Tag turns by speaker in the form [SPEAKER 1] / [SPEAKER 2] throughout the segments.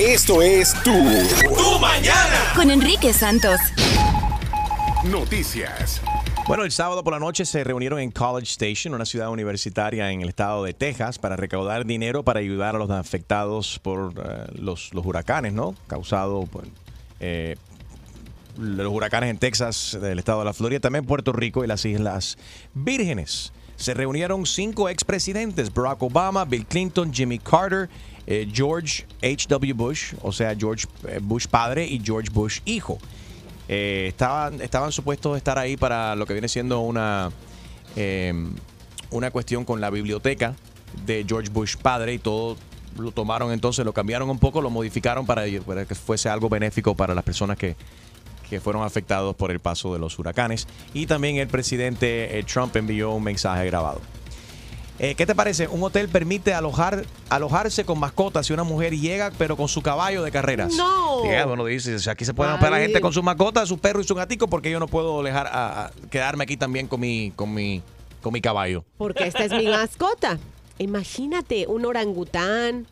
[SPEAKER 1] Esto es Tu, tu Mañana.
[SPEAKER 2] Con Enrique Santos.
[SPEAKER 1] Noticias.
[SPEAKER 3] Bueno, el sábado por la noche se reunieron en College Station, una ciudad universitaria en el estado de Texas, para recaudar dinero para ayudar a los afectados por eh, los, los huracanes, ¿no? Causado por eh, los huracanes en Texas, del estado de la Florida, también Puerto Rico y las Islas Vírgenes. Se reunieron cinco expresidentes, Barack Obama, Bill Clinton, Jimmy Carter, eh, George H.W. Bush, o sea, George eh, Bush padre y George Bush hijo. Eh, estaban, estaban supuestos estar ahí para lo que viene siendo una, eh, una cuestión con la biblioteca de George Bush padre y todo lo tomaron entonces, lo cambiaron un poco, lo modificaron para, para que fuese algo benéfico para las personas que, que fueron afectados por el paso de los huracanes. Y también el presidente Trump envió un mensaje grabado. Eh, ¿Qué te parece? Un hotel permite alojar, alojarse con mascotas si una mujer llega, pero con su caballo de carreras.
[SPEAKER 4] No.
[SPEAKER 3] Yeah, bueno, dices, aquí se pueden
[SPEAKER 4] Ay.
[SPEAKER 3] gente con sus mascotas, su perro y su gatico, porque yo no puedo dejar a, a- quedarme aquí también con mi, con mi, con mi caballo.
[SPEAKER 4] Porque esta es mi mascota. Imagínate, un orangután.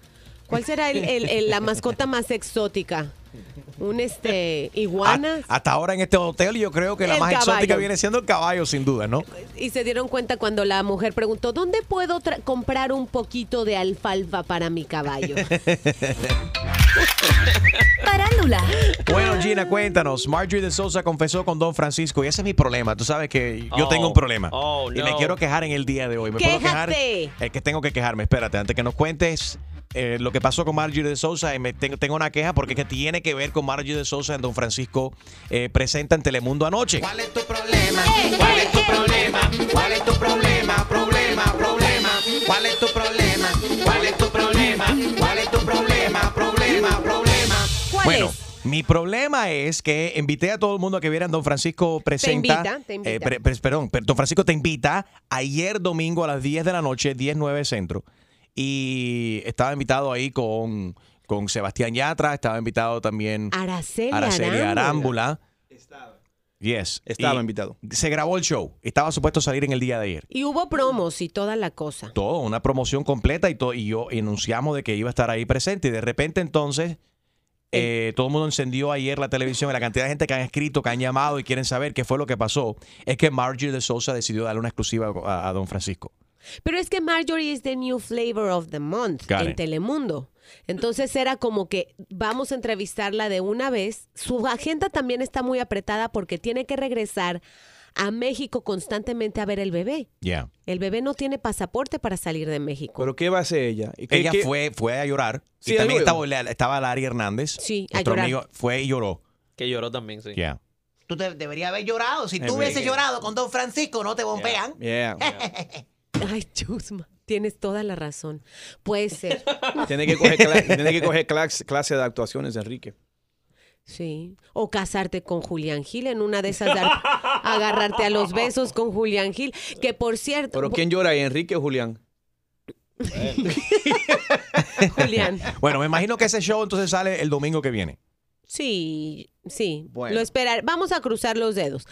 [SPEAKER 4] ¿Cuál será el- el- el- la mascota más exótica? Un este iguana.
[SPEAKER 3] A- hasta ahora en este hotel yo creo que la más
[SPEAKER 4] caballo.
[SPEAKER 3] exótica viene siendo el caballo, sin duda, ¿no?
[SPEAKER 4] Y se dieron cuenta cuando la mujer preguntó, ¿dónde puedo comprar un poquito de alfalfa para mi caballo?
[SPEAKER 2] Parándula.
[SPEAKER 3] Bueno, Gina, cuéntanos. Marjorie de Sousa confesó con Don Francisco y ese es mi problema. Tú sabes que yo
[SPEAKER 5] Oh.
[SPEAKER 3] tengo un problema.
[SPEAKER 5] Oh,
[SPEAKER 3] Y me
[SPEAKER 5] no.
[SPEAKER 3] quiero quejar en el día de hoy. ¿Me puedo quejar?
[SPEAKER 4] ¡Quéjate!
[SPEAKER 3] Es que tengo que quejarme. Espérate, antes que nos cuentes eh, lo que pasó con Marjorie de Sousa, y me tengo, tengo una queja porque es que tiene que ver con Marjorie de Sousa en Don Francisco eh, presenta en Telemundo anoche.
[SPEAKER 6] ¿Cuál es tu problema? ¿Cuál es tu problema? ¿Cuál es tu problema? Problema, problema. ¿Cuál es tu problema? ¿Cuál es tu problema? ¿Cuál es tu problema? Problema, problema.
[SPEAKER 4] ¿Cuál
[SPEAKER 3] Bueno,
[SPEAKER 4] es?
[SPEAKER 3] mi problema es que invité a todo el mundo a que vieran Don Francisco presenta.
[SPEAKER 4] invita, te invita.
[SPEAKER 3] eh, pre- pre- perdón, per- Don Francisco te invita ayer domingo a las 10 de la noche, 10, 9 centro. Y estaba invitado ahí con, con Sebastián Yatra, estaba invitado también
[SPEAKER 4] Araceli,
[SPEAKER 3] Araceli
[SPEAKER 4] Arámbula.
[SPEAKER 3] Arámbula. Yes.
[SPEAKER 7] Estaba
[SPEAKER 3] Y
[SPEAKER 7] invitado.
[SPEAKER 3] Se grabó el show. Estaba supuesto a salir en el día de ayer.
[SPEAKER 4] Y hubo promos y toda la cosa.
[SPEAKER 3] Todo, una promoción completa y, todo, y yo anunciamos de que iba a estar ahí presente. Y de repente entonces eh, todo el mundo encendió ayer la televisión y la cantidad de gente que han escrito, que han llamado y quieren saber qué fue lo que pasó, es que Marjorie de Sousa decidió darle una exclusiva a, a Don Francisco.
[SPEAKER 4] Pero es que Marjorie es the new flavor of the month
[SPEAKER 3] Got
[SPEAKER 4] en
[SPEAKER 3] it.
[SPEAKER 4] Telemundo. Entonces era como que vamos a entrevistarla de una vez. Su agenda también está muy apretada porque tiene que regresar a México constantemente a ver el bebé.
[SPEAKER 3] Ya.
[SPEAKER 4] El bebé no tiene pasaporte para salir de México.
[SPEAKER 7] ¿Pero qué va a hacer ella? ¿Y qué-
[SPEAKER 3] Ella
[SPEAKER 7] qué-
[SPEAKER 3] fue, fue a llorar.
[SPEAKER 7] Sí,
[SPEAKER 3] y también estaba, estaba Larry Hernández.
[SPEAKER 4] Sí, a llorar.
[SPEAKER 3] amigo, fue y lloró.
[SPEAKER 5] Que lloró también, sí.
[SPEAKER 3] Ya.
[SPEAKER 6] Tú te- deberías haber llorado. Si tú hubieses llorado con Don Francisco, no te bombean.
[SPEAKER 7] Yeah.
[SPEAKER 4] Ay, Chusma, tienes toda la razón. Puede ser.
[SPEAKER 7] Tiene que coger, cla- tiene que coger clase, clase de actuaciones, Enrique.
[SPEAKER 4] Sí. O casarte con Julián Gil en una de esas. dar- agarrarte a los besos con Julián Gil. Que por cierto.
[SPEAKER 7] ¿Pero quién llora ahí, Enrique o Julián?
[SPEAKER 4] Julián.
[SPEAKER 3] Bueno, me imagino que ese show entonces sale el domingo que viene.
[SPEAKER 4] Sí, sí.
[SPEAKER 7] Bueno.
[SPEAKER 4] Lo esperar. Vamos a cruzar los dedos.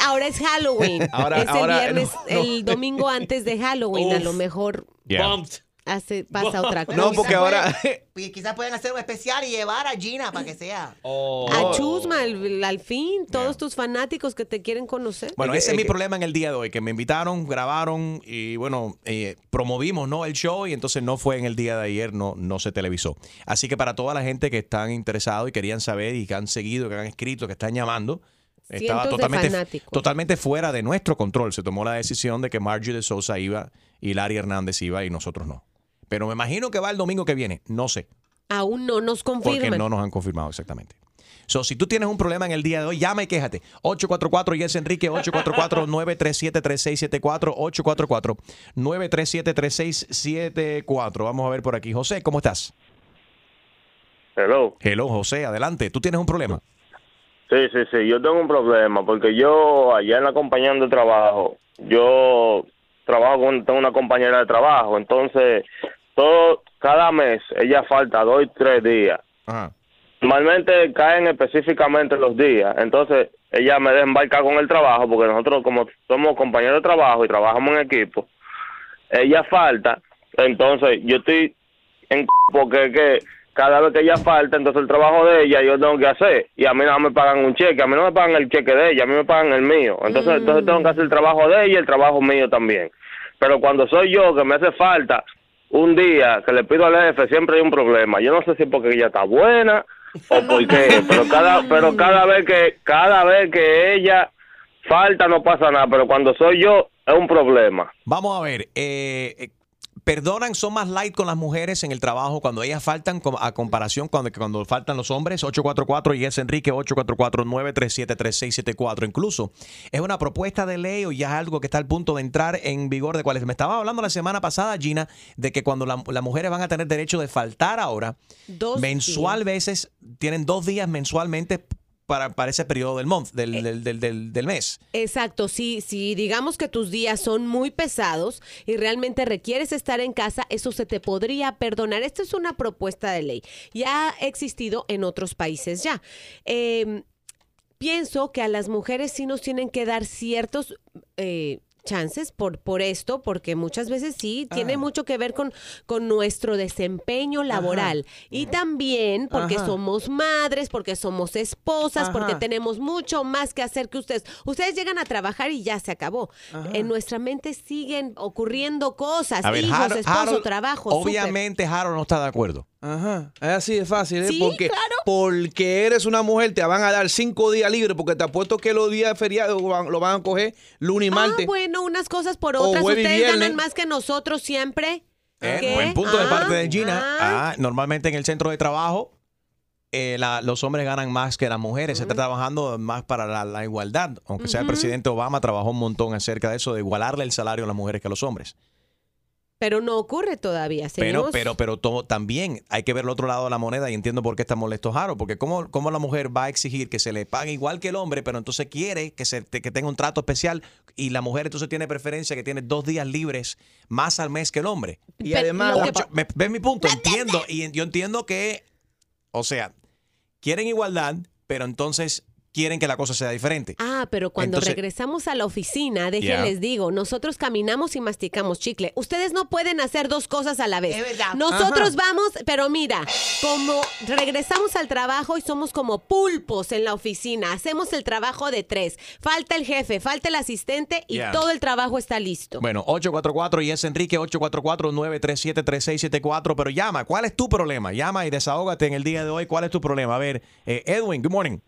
[SPEAKER 4] Ahora es Halloween.
[SPEAKER 7] Ahora-
[SPEAKER 4] es
[SPEAKER 7] ahora,
[SPEAKER 4] el viernes,
[SPEAKER 7] no, no.
[SPEAKER 4] el domingo antes de Halloween. a lo mejor.
[SPEAKER 5] Bumped.
[SPEAKER 4] hace, pasa otra cosa.
[SPEAKER 7] No, porque ahora...
[SPEAKER 6] Y quizás pueden hacer un especial y llevar a Gina para que sea.
[SPEAKER 5] Oh.
[SPEAKER 4] A Chusma, al, al fin, todos tus fanáticos que te quieren conocer.
[SPEAKER 3] Bueno, ese es mi
[SPEAKER 7] que-
[SPEAKER 3] problema en el día de hoy, que me invitaron, grabaron y bueno, eh, promovimos ¿no? el show y entonces no fue en el día de ayer, no, no se televisó. Así que para toda la gente que están interesados y querían saber y que han seguido, que han escrito, que están llamando, estaba totalmente, totalmente fuera de nuestro control. Se tomó la decisión de que Marjorie de Sousa iba y Larry Hernández iba y nosotros no. Pero me imagino que va el domingo que viene, no sé.
[SPEAKER 4] Aún no nos
[SPEAKER 3] Porque
[SPEAKER 4] confirman.
[SPEAKER 3] no nos han confirmado exactamente. So, si tú tienes un problema en el día de hoy, llama y quéjate. 844 Yes Enrique, 844-937-3674, 844-937-3674. Vamos a ver por aquí. José, ¿cómo estás?
[SPEAKER 8] Hello.
[SPEAKER 3] Hello, José, adelante. ¿Tú tienes un problema?
[SPEAKER 8] Sí, sí, sí, yo tengo un problema porque yo allá en la compañía de trabajo, yo trabajo con tengo una compañera de trabajo, entonces todo cada mes ella falta dos y tres días.
[SPEAKER 3] Ajá.
[SPEAKER 8] Normalmente caen específicamente los días, entonces ella me deja embarcar con el trabajo porque nosotros como somos compañeros de trabajo y trabajamos en equipo, ella falta, entonces yo estoy en porque que cada vez que ella falta, entonces el trabajo de ella yo tengo que hacer. Y a mí no me pagan un cheque, a mí no me pagan el cheque de ella, a mí me pagan el mío. Entonces, entonces tengo que hacer el trabajo de ella y el trabajo mío también. Pero cuando soy yo que me hace falta un día que le pido al jefe, siempre hay un problema. Yo no sé si porque ella está buena o por qué, pero cada, pero cada vez que, cada vez que ella falta no pasa nada, pero cuando soy yo es un problema.
[SPEAKER 3] Vamos a ver, eh, eh, perdonan, son más light con las mujeres en el trabajo cuando ellas faltan a comparación cuando, cuando faltan los hombres. 844 y es Enrique 844-937-3674. Incluso es una propuesta de ley o ya es algo que está al punto de entrar en vigor de cuáles. Me estaba hablando la semana pasada, Gina, de que cuando la- las mujeres van a tener derecho de faltar ahora,
[SPEAKER 4] Dos
[SPEAKER 3] mensual veces, tienen dos días mensualmente para, para ese periodo del month, del, del, del- del- del mes.
[SPEAKER 4] Exacto, si, si digamos que tus días son muy pesados y realmente requieres estar en casa, eso se te podría perdonar. Esto es una propuesta de ley. Ya ha existido en otros países ya. Eh, pienso que a las mujeres sí nos tienen que dar ciertos eh, chances por, por esto, porque muchas veces sí tiene
[SPEAKER 5] Ah.
[SPEAKER 4] mucho que ver con, con nuestro desempeño laboral. Y también porque
[SPEAKER 5] Ajá.
[SPEAKER 4] somos madres, porque somos esposas, porque tenemos mucho más que hacer que ustedes. Ustedes llegan a trabajar y ya se acabó. En nuestra mente siguen ocurriendo cosas,
[SPEAKER 3] A ver,
[SPEAKER 4] hijos,
[SPEAKER 3] Harold-
[SPEAKER 4] esposo,
[SPEAKER 3] Harold,
[SPEAKER 4] trabajo.
[SPEAKER 3] Obviamente Harold no está de acuerdo.
[SPEAKER 7] Ajá, es así de fácil, ¿eh?
[SPEAKER 4] Sí,
[SPEAKER 7] porque,
[SPEAKER 4] claro.
[SPEAKER 7] porque eres una mujer, te van a dar cinco días libres, porque te apuesto que los días feriados lo van, lo van a coger lunes y martes.
[SPEAKER 4] Ah, bueno, unas cosas por otras. Ustedes
[SPEAKER 7] viernes.
[SPEAKER 4] ganan más que nosotros siempre.
[SPEAKER 3] Eh. Buen punto de
[SPEAKER 4] Ah,
[SPEAKER 3] parte de Gina.
[SPEAKER 4] ah.
[SPEAKER 3] Ah, normalmente en el centro de trabajo eh, la- los hombres ganan más que las mujeres. Se está trabajando más para la, la igualdad. Aunque sea el presidente Obama trabajó un montón acerca de eso, de igualarle el salario a las mujeres que a los hombres.
[SPEAKER 4] Pero no ocurre todavía.
[SPEAKER 3] Pero,
[SPEAKER 4] Seguimos-
[SPEAKER 3] pero, pero todo, también hay que ver el otro lado de la moneda y entiendo por qué está molesto Jaro, porque cómo, cómo la mujer va a exigir que se le pague igual que el hombre, pero entonces quiere que, se, que tenga un trato especial y la mujer entonces tiene preferencia que tiene dos días libres más al mes que el hombre.
[SPEAKER 7] Y
[SPEAKER 4] Pero
[SPEAKER 7] además,
[SPEAKER 3] Ocho- me- ¿Ves mi punto? Entiendo, y yo entiendo que, o sea, quieren igualdad, pero entonces quieren que la cosa sea diferente.
[SPEAKER 4] Ah, pero cuando
[SPEAKER 3] Entonces-
[SPEAKER 4] regresamos a la oficina, déjenles
[SPEAKER 3] Yeah.
[SPEAKER 4] digo, nosotros caminamos y masticamos chicle. Ustedes no pueden hacer dos cosas a la vez.
[SPEAKER 5] Es verdad.
[SPEAKER 4] Nosotros vamos, pero mira, como regresamos al trabajo y somos como pulpos en la oficina, hacemos el trabajo de tres. Falta el jefe, falta el asistente y
[SPEAKER 3] Yeah.
[SPEAKER 4] todo el trabajo está listo.
[SPEAKER 3] Bueno, 844 y es Enrique 844-937-3674, pero llama, ¿cuál es tu problema? Llama y desahógate en el día de hoy, ¿cuál es tu problema? A ver, eh, Edwin, good morning.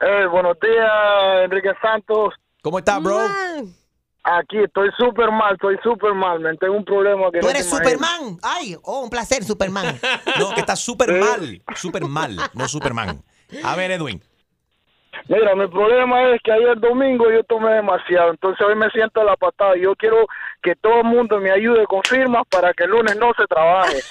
[SPEAKER 9] Eh, buenos días, Enrique Santos.
[SPEAKER 3] ¿Cómo estás, bro?
[SPEAKER 9] Aquí estoy súper mal, estoy súper mal. Me tengo un problema que
[SPEAKER 5] Tú
[SPEAKER 9] no
[SPEAKER 5] eres. Superman. Ay, oh, un placer, Superman.
[SPEAKER 3] No, que estás súper mal, súper mal, no Superman. A ver, Edwin.
[SPEAKER 9] Mira, mi problema es que ayer domingo yo tomé demasiado, entonces hoy me siento a la patada. Yo quiero que todo el mundo me ayude con firmas para que el lunes no se trabaje.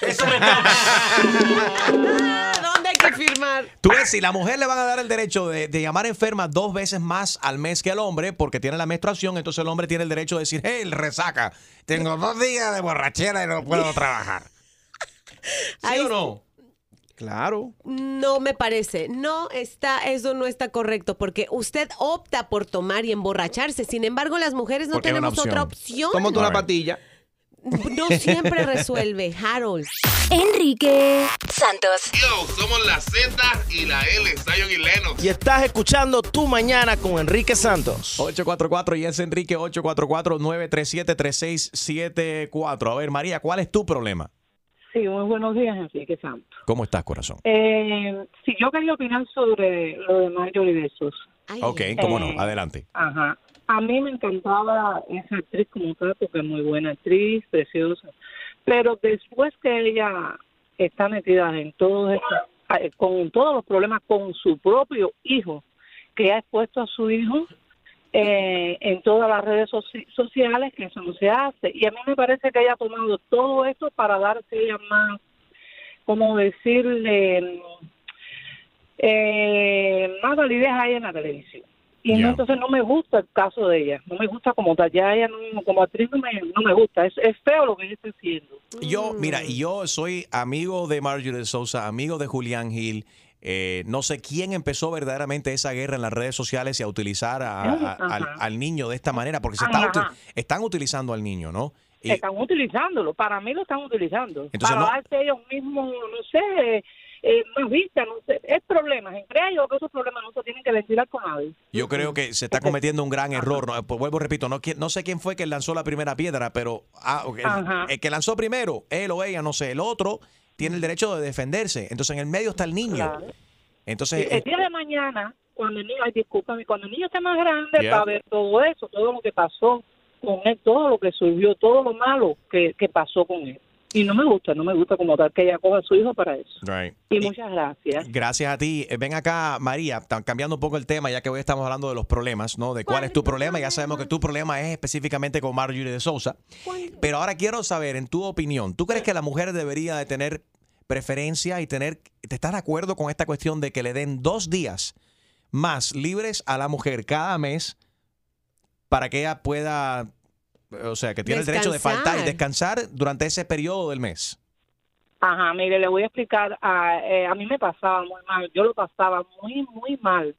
[SPEAKER 4] ¿Dónde hay que firmar?
[SPEAKER 3] Tú ves, si la mujer le van a dar el derecho de, de llamar enferma dos veces más al mes que el hombre, porque tiene la menstruación, entonces el hombre tiene el derecho de decir, hey, resaca, tengo dos días de borrachera y no puedo trabajar. ¿Sí
[SPEAKER 4] Ay,
[SPEAKER 3] o no?
[SPEAKER 7] claro.
[SPEAKER 4] No me parece. No está, eso no está correcto, porque usted opta por tomar y emborracharse. Sin embargo, las mujeres no
[SPEAKER 3] Porque
[SPEAKER 4] tenemos otra
[SPEAKER 3] opción.
[SPEAKER 4] opción.
[SPEAKER 7] Tómate una
[SPEAKER 3] Alright.
[SPEAKER 7] patilla.
[SPEAKER 4] No siempre resuelve, Harold.
[SPEAKER 2] Enrique Santos.
[SPEAKER 1] Yo, somos la Z y la L, Zion y Lennox.
[SPEAKER 10] Y estás escuchando Tu Mañana con Enrique Santos.
[SPEAKER 3] 844 y es Enrique 844-937-3674. A ver, María, ¿cuál es tu problema?
[SPEAKER 11] Sí, muy buenos días, Enrique Santos.
[SPEAKER 3] ¿Cómo estás, corazón?
[SPEAKER 11] Eh, sí, yo quería opinar sobre lo de Sousa.
[SPEAKER 4] Ay,
[SPEAKER 3] Ok, cómo
[SPEAKER 11] Eh,
[SPEAKER 3] no, adelante.
[SPEAKER 11] Ajá. A mí me encantaba esa actriz como tal, porque es muy buena actriz, preciosa. Pero después que ella está metida en todo esto, eh, con todos los problemas con su propio hijo, que ha expuesto a su hijo eh, en todas las redes soci- sociales, que eso no se hace. Y a mí me parece que ella ha tomado todo esto para darse ella más, como decirle, eh, más validez a ella en la televisión. Y no, entonces no me gusta el caso de ella, no me gusta como tal, ya ella no, como actriz no me, no me gusta, es, es feo lo que ella está haciendo.
[SPEAKER 3] Yo,
[SPEAKER 4] Mm.
[SPEAKER 3] mira, y yo soy amigo de Marjorie Sousa, amigo de Julián Gil. Eh, no sé quién empezó verdaderamente esa guerra en las redes sociales y a utilizar a- al, al niño de esta manera, porque se está están utilizando al niño, ¿no? Y-
[SPEAKER 11] Están utilizándolo. Para mí lo están utilizando.
[SPEAKER 3] Entonces,
[SPEAKER 11] para
[SPEAKER 3] no-
[SPEAKER 11] darse ellos mismos, no sé, eh, más vista, no sé. Es problemas. Entre ellos, que esos problemas no se tienen que ventilar con nadie.
[SPEAKER 3] Yo creo que se está cometiendo un gran error. No, Pues vuelvo, repito, no, no sé quién fue que lanzó la primera piedra, pero ah, el, el que lanzó primero, él o ella, no sé, el otro tiene el derecho de defenderse. Entonces en el medio está el niño.
[SPEAKER 11] Claro.
[SPEAKER 3] Entonces,
[SPEAKER 11] el día de mañana, cuando el niño, ay, discúlpame, cuando el niño esté más grande,
[SPEAKER 3] Yeah.
[SPEAKER 11] va a ver todo eso, todo lo que pasó con él, todo lo que surgió, todo lo malo que, que pasó con él. Y no me gusta, no me gusta como tal que ella coja a su hijo para eso.
[SPEAKER 3] right.
[SPEAKER 11] Y muchas gracias.
[SPEAKER 3] Gracias a ti. Eh, Ven acá, María, están cambiando un poco el tema, ya que hoy estamos hablando de los problemas, ¿no? De cuál es tu problema. Ya sabemos que tu problema es específicamente con Marjorie de Sousa. Pero ahora quiero saber, en tu opinión, ¿tú crees que la mujer debería de tener preferencia y tener, ¿te estás de acuerdo con esta cuestión de que le den dos días más libres a la mujer cada mes para que ella pueda, o sea, que tiene el derecho de faltar y
[SPEAKER 11] Descansar.
[SPEAKER 3] durante ese periodo del mes?
[SPEAKER 11] Ajá, mire, le voy a explicar. A, eh, a mí me pasaba muy mal, yo lo pasaba muy, muy mal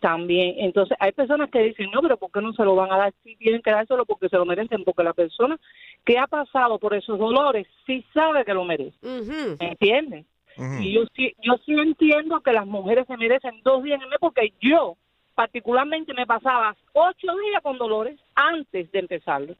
[SPEAKER 11] también. Entonces, hay personas que dicen, no, pero ¿por qué no se lo van a dar? Sí, tienen que dárselo porque se lo merecen, porque la persona que ha pasado por esos dolores sí sabe que lo merece. ¿Entiendes? Y yo sí, yo sí entiendo que las mujeres se merecen dos días en el mes porque yo particularmente me pasaba ocho días con dolores antes de empezarlo.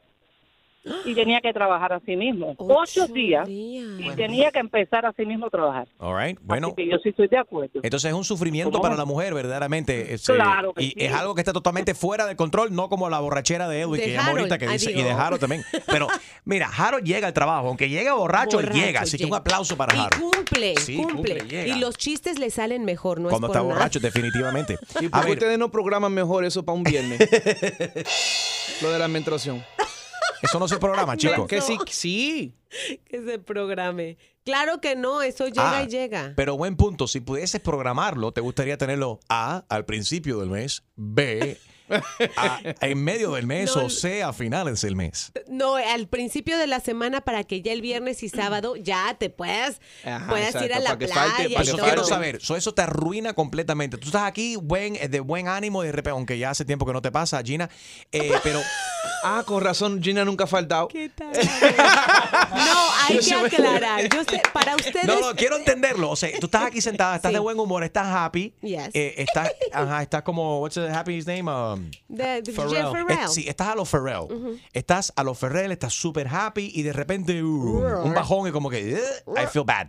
[SPEAKER 11] Y tenía que trabajar así mismo. Ocho, días, y tenía que empezar así mismo a trabajar.
[SPEAKER 3] All right. Bueno.
[SPEAKER 11] Así que yo sí estoy de acuerdo.
[SPEAKER 3] Entonces es un sufrimiento
[SPEAKER 11] ¿Cómo?
[SPEAKER 3] para la mujer, verdaderamente. Este,
[SPEAKER 11] Claro que
[SPEAKER 3] y
[SPEAKER 11] sí.
[SPEAKER 3] es algo que está totalmente fuera de control, no como la borrachera de Edwin
[SPEAKER 11] De
[SPEAKER 3] que llamó ahorita que dice, y de Harold también. Pero mira, Harold llega al trabajo, aunque llega borracho, él
[SPEAKER 4] Borracho,
[SPEAKER 3] llega. Así que un aplauso para
[SPEAKER 4] Y
[SPEAKER 3] Harold.
[SPEAKER 4] cumple,
[SPEAKER 3] Sí,
[SPEAKER 4] cumple.
[SPEAKER 3] cumple, llega.
[SPEAKER 4] y los chistes le salen mejor, no
[SPEAKER 3] Cuando
[SPEAKER 4] es por
[SPEAKER 3] está
[SPEAKER 4] nada.
[SPEAKER 3] borracho, definitivamente.
[SPEAKER 7] ¿Y
[SPEAKER 3] A
[SPEAKER 7] por qué
[SPEAKER 3] ver,
[SPEAKER 7] ustedes no programan mejor eso para un viernes? Lo de la menstruación.
[SPEAKER 3] Eso no se programa, chicos.
[SPEAKER 7] Que sí, sí.
[SPEAKER 4] Que se programe. Claro que no, eso llega
[SPEAKER 3] Ah,
[SPEAKER 4] y llega.
[SPEAKER 3] Pero buen punto, si pudieses programarlo, ¿te gustaría tenerlo A al principio del mes, B a- en medio del mes
[SPEAKER 4] No.
[SPEAKER 3] o C a finales del mes?
[SPEAKER 4] No, al principio de la semana para que ya el viernes y sábado ya te puedas,
[SPEAKER 3] Ajá,
[SPEAKER 4] puedas ir a la
[SPEAKER 3] para que
[SPEAKER 4] playa.
[SPEAKER 3] falte-
[SPEAKER 4] y
[SPEAKER 3] para eso
[SPEAKER 4] todo.
[SPEAKER 3] quiero saber. So, eso te arruina completamente. Tú estás aquí buen, eh, de buen ánimo y de repente, aunque ya hace tiempo que no te pasa, Gina, eh, pero...
[SPEAKER 7] Ah, con razón, Gina nunca ha faltado.
[SPEAKER 4] No, hay que aclarar. Yo sé, para ustedes.
[SPEAKER 3] No, no, quiero entenderlo. O sea, tú estás aquí sentada, estás de buen humor, estás happy.
[SPEAKER 4] Yes.
[SPEAKER 3] eh, estás, ajá, estás como, what's the happy name? Um,
[SPEAKER 4] De- de
[SPEAKER 3] Pharrell.
[SPEAKER 4] Pharrell.
[SPEAKER 3] Eh, sí, estás a los Pharrell.
[SPEAKER 4] Ujú.
[SPEAKER 3] Estás a los Pharrell, estás súper happy y de repente uh, un bajón y como que "Ugh, I feel bad.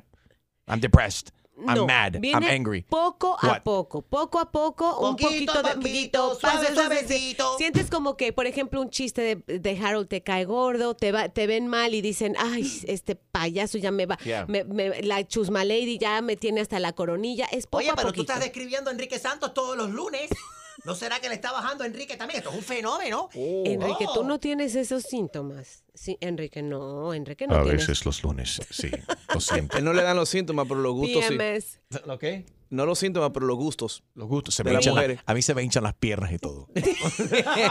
[SPEAKER 3] I'm depressed. I'm
[SPEAKER 4] No,
[SPEAKER 3] mad. I'm angry.
[SPEAKER 4] Poco a
[SPEAKER 3] What?
[SPEAKER 4] poco, poco a poco, un
[SPEAKER 5] Poquito
[SPEAKER 4] poquito
[SPEAKER 5] a
[SPEAKER 4] de
[SPEAKER 5] poquito, suave,
[SPEAKER 4] suave, suave,
[SPEAKER 5] suavecito.
[SPEAKER 4] Sientes como que, por ejemplo, un chiste de, de Harold te cae gordo, te va, te ven mal y dicen, ay, este payaso ya me va,
[SPEAKER 5] Yeah.
[SPEAKER 4] me- me- la chusma lady ya me tiene hasta la coronilla. Es poco
[SPEAKER 5] Oye,
[SPEAKER 4] a
[SPEAKER 5] pero tú
[SPEAKER 4] poquito.
[SPEAKER 5] estás describiendo a Enrique Santos todos los lunes. ¿No será que le está bajando a Enrique también? Esto es un fenómeno.
[SPEAKER 4] Enrique,
[SPEAKER 5] Oh.
[SPEAKER 4] tú no tienes esos síntomas. Sí, Enrique, no, Enrique no
[SPEAKER 3] A
[SPEAKER 4] tienes.
[SPEAKER 3] veces los lunes, sí, lo siento.
[SPEAKER 7] Él no le dan los síntomas, pero los gustos
[SPEAKER 4] PMS.
[SPEAKER 7] sí. ¿Lo qué? No los síntomas, pero los gustos.
[SPEAKER 3] Los gustos. Se me
[SPEAKER 7] las
[SPEAKER 3] hinchan la-
[SPEAKER 7] mujeres.
[SPEAKER 3] a mí se me hinchan las piernas y todo.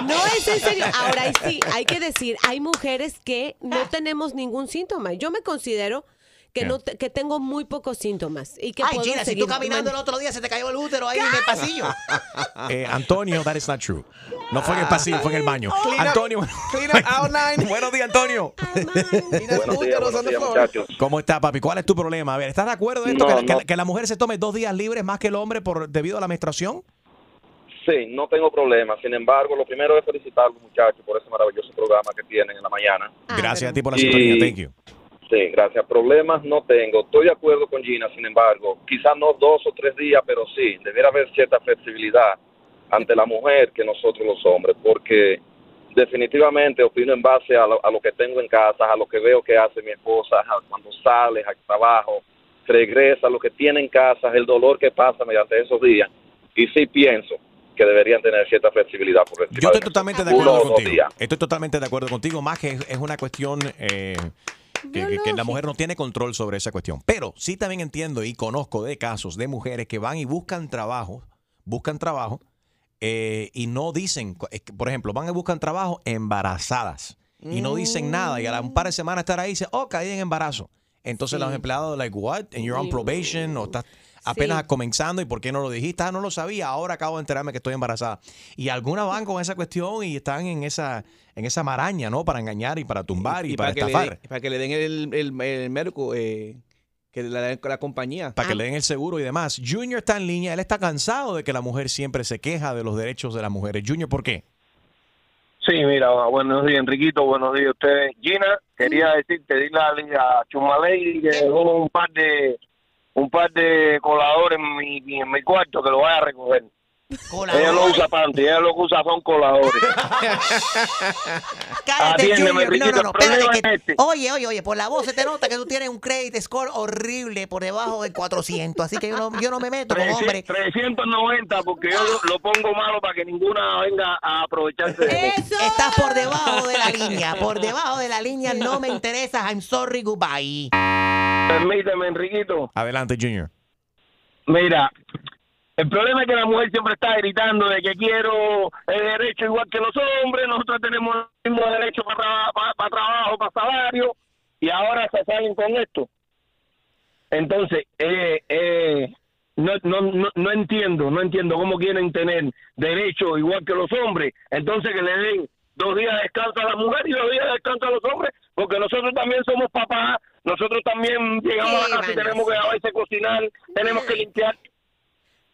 [SPEAKER 4] No, es en serio. Ahora sí, hay que decir, hay mujeres que no tenemos ningún síntoma. Yo me considero que no te- que tengo muy pocos síntomas y que
[SPEAKER 5] Ay,
[SPEAKER 4] puedo
[SPEAKER 5] Gina, si tú caminando el otro día se te cayó el útero ahí en el pasillo.
[SPEAKER 3] Eh, Antonio, that is not true. No fue en el pasillo, fue en el baño.
[SPEAKER 7] Clean up-
[SPEAKER 3] Antonio.
[SPEAKER 7] clean up.
[SPEAKER 3] Buenos días, Antonio.
[SPEAKER 8] Buenos días, buenos días, muchachos.
[SPEAKER 3] ¿Cómo está, papi? ¿Cuál es tu problema? A ver, ¿estás de acuerdo en esto?
[SPEAKER 8] No,
[SPEAKER 3] que, que-
[SPEAKER 8] no.
[SPEAKER 3] que la mujer se tome dos días libres más que el hombre por debido a la menstruación?
[SPEAKER 8] Sí, no tengo problema. Sin embargo, lo primero es felicitar a los muchachos por ese maravilloso programa que tienen en la mañana.
[SPEAKER 3] Gracias a ti por la
[SPEAKER 8] Y-
[SPEAKER 3] sintonía. Thank you.
[SPEAKER 8] Sí, gracias. Problemas no tengo. Estoy de acuerdo con Gina, sin embargo, quizás no dos o tres días, pero sí, debiera haber cierta flexibilidad ante la mujer que nosotros los hombres, porque definitivamente opino en base a lo, a lo que tengo en casa, a lo que veo que hace mi esposa, cuando sale al trabajo, regresa, lo que tiene en casa, el dolor que pasa mediante esos días. Y sí pienso que deberían tener cierta flexibilidad por
[SPEAKER 3] Yo estoy totalmente de acuerdo contigo. Estoy totalmente de acuerdo contigo. Más que es, es una cuestión eh, que, que- que la mujer no tiene control sobre esa cuestión. Pero sí también entiendo y conozco de casos de mujeres que van y buscan trabajo, buscan trabajo eh, y no dicen, por ejemplo, van y buscan trabajo embarazadas y no dicen nada y a la- un par de semanas estar ahí dicen, oh, caí en embarazo. Entonces los empleados like, what? And you're on probation o estás apenas
[SPEAKER 4] Sí.
[SPEAKER 3] comenzando y por qué no lo dijiste, ah, no lo sabía, ahora acabo de enterarme que estoy embarazada. Y algunas van con esa cuestión y están en esa, en esa maraña, ¿no? Para engañar y para tumbar y, para, estafar.
[SPEAKER 7] den, para que le den el, el, el médico eh, que la, la, la compañía.
[SPEAKER 3] Para que le den el seguro y demás. Junior está en línea, él está cansado de que la mujer siempre se queja de los derechos de las mujeres. Junior, ¿por qué?
[SPEAKER 9] Sí, mira, buenos días, Enriquito, buenos días a ustedes. Gina, quería decirte, dile a, a Chumaley que dejó un par de un par de coladores en mi, en mi cuarto que lo vaya a recoger. Ella lo usa panty, ella lo que usa son coladores.
[SPEAKER 5] Cállate,
[SPEAKER 9] Atiéndeme,
[SPEAKER 5] Junior. No, no, no, espérate. que-
[SPEAKER 9] este.
[SPEAKER 5] Oye, oye, oye, por la voz se te nota que tú tienes un credit score horrible por debajo del 400. Así que yo no, yo no me meto con hombre.
[SPEAKER 9] 390 porque yo lo, lo pongo malo para que ninguna venga a aprovecharse de mí.
[SPEAKER 5] Estás por debajo de la línea. Por debajo de la línea no me interesas. I'm sorry, goodbye.
[SPEAKER 9] Permíteme, Enriquito.
[SPEAKER 3] Adelante, Junior.
[SPEAKER 9] Mira, el problema es que la mujer siempre está gritando de que quiero el derecho igual que los hombres, nosotros tenemos el mismo derecho para, para, para trabajo, para salario, y ahora se salen con esto. Entonces, eh, eh, no, no, no, no entiendo, no entiendo cómo quieren tener derecho igual que los hombres, entonces que le den dos días de descanso a la mujer y dos días de descanso a los hombres, porque nosotros también somos papás, nosotros también llegamos a la casa y tenemos que a veces cocinar, tenemos que limpiar.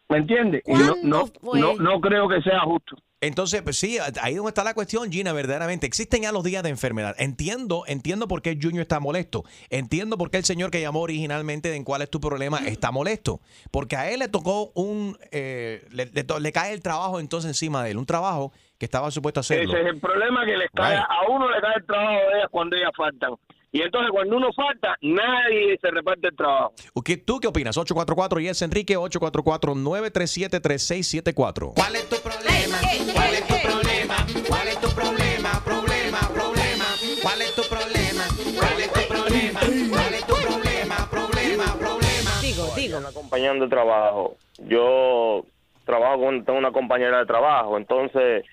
[SPEAKER 9] ¿Me entiendes? Y no, no, no, no creo que sea justo.
[SPEAKER 3] Entonces, pues sí, ahí donde está la cuestión, Gina, verdaderamente. Existen ya los días de enfermedad. Entiendo, entiendo por qué Junior está molesto. Entiendo por qué el señor que llamó originalmente de en cuál es tu problema está molesto. Porque a él le tocó un... eh, le, le to- le cae el trabajo entonces encima de él. Un trabajo que estaba supuesto a hacerlo.
[SPEAKER 9] Ese es el problema que les cae,
[SPEAKER 3] Right.
[SPEAKER 9] a uno le cae el trabajo de ellas cuando ellas faltan. Y entonces cuando uno falta, nadie se reparte el trabajo.
[SPEAKER 3] ¿Qué- ¿Tú qué opinas? 844 y es Enrique 844-937-3674.
[SPEAKER 6] ¿Cuál es tu problema? ¿Cuál es tu problema? ¿Cuál es tu problema? Problema, problema. ¿Cuál es tu problema? ¿Cuál es tu problema? ¿Cuál es tu problema? Problema, problema.
[SPEAKER 4] Digo, digo.
[SPEAKER 8] acompañando de trabajo. Yo trabajo con tengo una compañera de trabajo, entonces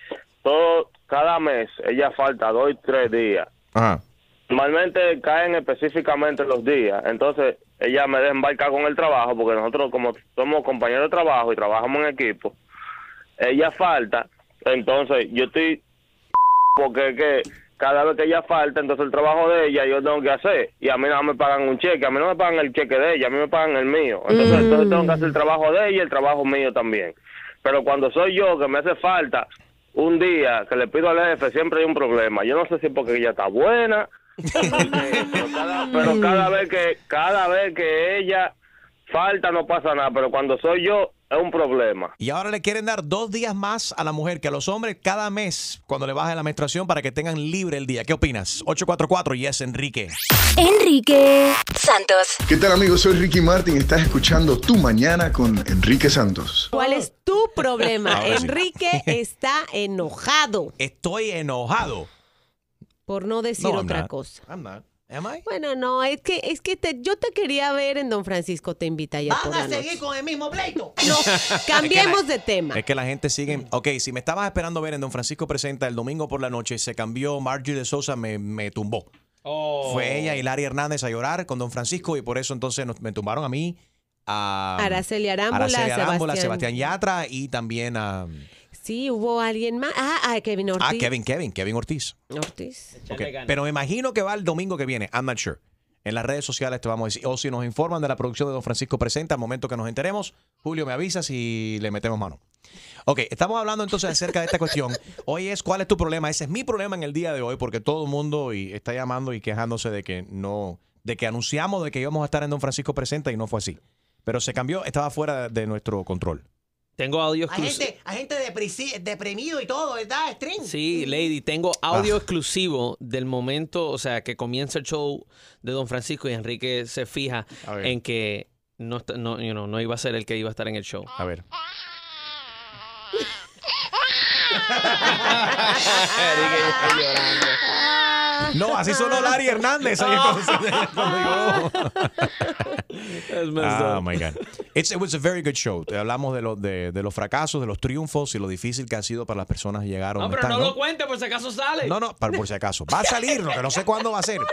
[SPEAKER 8] todo cada mes ella falta dos y tres días.
[SPEAKER 3] Ajá.
[SPEAKER 8] Normalmente caen específicamente los días, entonces ella me desembarca con el trabajo porque nosotros como somos compañeros de trabajo y trabajamos en equipo, ella falta, entonces yo estoy porque que cada vez que ella falta, entonces el trabajo de ella yo tengo que hacer y a mí no me pagan un cheque, a mí no me pagan el cheque de ella, a mí me pagan el mío, entonces,
[SPEAKER 12] Mm.
[SPEAKER 8] entonces tengo que hacer el trabajo de ella y el trabajo mío también. Pero cuando soy yo que me hace falta un día que le pido al jefe, siempre hay un problema. Yo no sé si porque ella está buena, pero cada, pero cada vez que cada vez que ella falta no pasa nada, pero cuando soy yo es un problema.
[SPEAKER 3] Y ahora le quieren dar dos días más a la mujer que a los hombres cada mes cuando le baje la menstruación para que tengan libre el día. ¿Qué opinas? 844 y es Enrique.
[SPEAKER 2] Enrique Santos.
[SPEAKER 13] ¿Qué tal amigos? Soy Ricky Martin. Estás escuchando Tu Mañana con Enrique Santos.
[SPEAKER 4] ¿Cuál es tu problema? Enrique está enojado,
[SPEAKER 3] Estoy enojado.
[SPEAKER 4] Por no decir
[SPEAKER 3] No,
[SPEAKER 4] otra
[SPEAKER 3] not.
[SPEAKER 4] cosa.
[SPEAKER 3] I'm not. Am I?
[SPEAKER 4] Bueno, no, es que, es que te- yo te quería ver en Don Francisco, te invita ya por
[SPEAKER 5] Van
[SPEAKER 4] la
[SPEAKER 5] a
[SPEAKER 4] noche.
[SPEAKER 5] seguir con el mismo pleito.
[SPEAKER 4] No, cambiemos de tema.
[SPEAKER 3] Es que la gente sigue. Ok, si me estabas esperando ver en Don Francisco Presenta el domingo por la noche, se cambió Marjorie de Sosa, me, me tumbó. Fue ella y Larry Hernández a llorar con Don Francisco y por eso entonces nos- me tumbaron a mí, a
[SPEAKER 4] Araceli Arámbula,
[SPEAKER 3] Araceli Arámbula,
[SPEAKER 4] Sebastián.
[SPEAKER 3] Sebastián Yatra y también a,
[SPEAKER 4] Sí, hubo alguien más. Ah, a Kevin Ortiz.
[SPEAKER 3] a Kevin Kevin, Kevin Ortiz.
[SPEAKER 4] Ortiz.
[SPEAKER 3] Pero me imagino que va el domingo que viene. I'm not sure. En las redes sociales te vamos a decir. O si nos informan de la producción de Don Francisco Presenta, al momento que nos enteremos, Julio me avisa si le metemos mano. Ok, estamos hablando entonces acerca de esta cuestión. Hoy es cuál es tu problema. Ese es mi problema en el día de hoy, porque todo el mundo y está llamando y quejándose de que no, de que anunciamos de que íbamos a estar en Don Francisco Presenta y no fue así. Pero se cambió, estaba fuera de nuestro control.
[SPEAKER 10] Tengo audio
[SPEAKER 5] Hay
[SPEAKER 10] exclusivo.
[SPEAKER 5] gente, hay gente deprimido y todo, ¿verdad? String.
[SPEAKER 10] Sí, Lady, tengo
[SPEAKER 3] Ah.
[SPEAKER 10] audio exclusivo del momento, o sea, que comienza el show de Don Francisco y Enrique se fija en que no, está- no, you know, no iba a ser el que iba a estar en el show.
[SPEAKER 3] A ver. No, así sonó Larry Hernández. Oh my God. It's- it was a very good show. Te hablamos de, los de, de los fracasos, de los triunfos y lo difícil que ha sido para las personas llegar a
[SPEAKER 10] No,
[SPEAKER 3] donde
[SPEAKER 10] pero
[SPEAKER 3] están.
[SPEAKER 10] no
[SPEAKER 3] ¿no?
[SPEAKER 10] lo cuente por si acaso sale.
[SPEAKER 3] No, no, para- por si acaso. Va a salir, lo que no sé cuándo va a ser.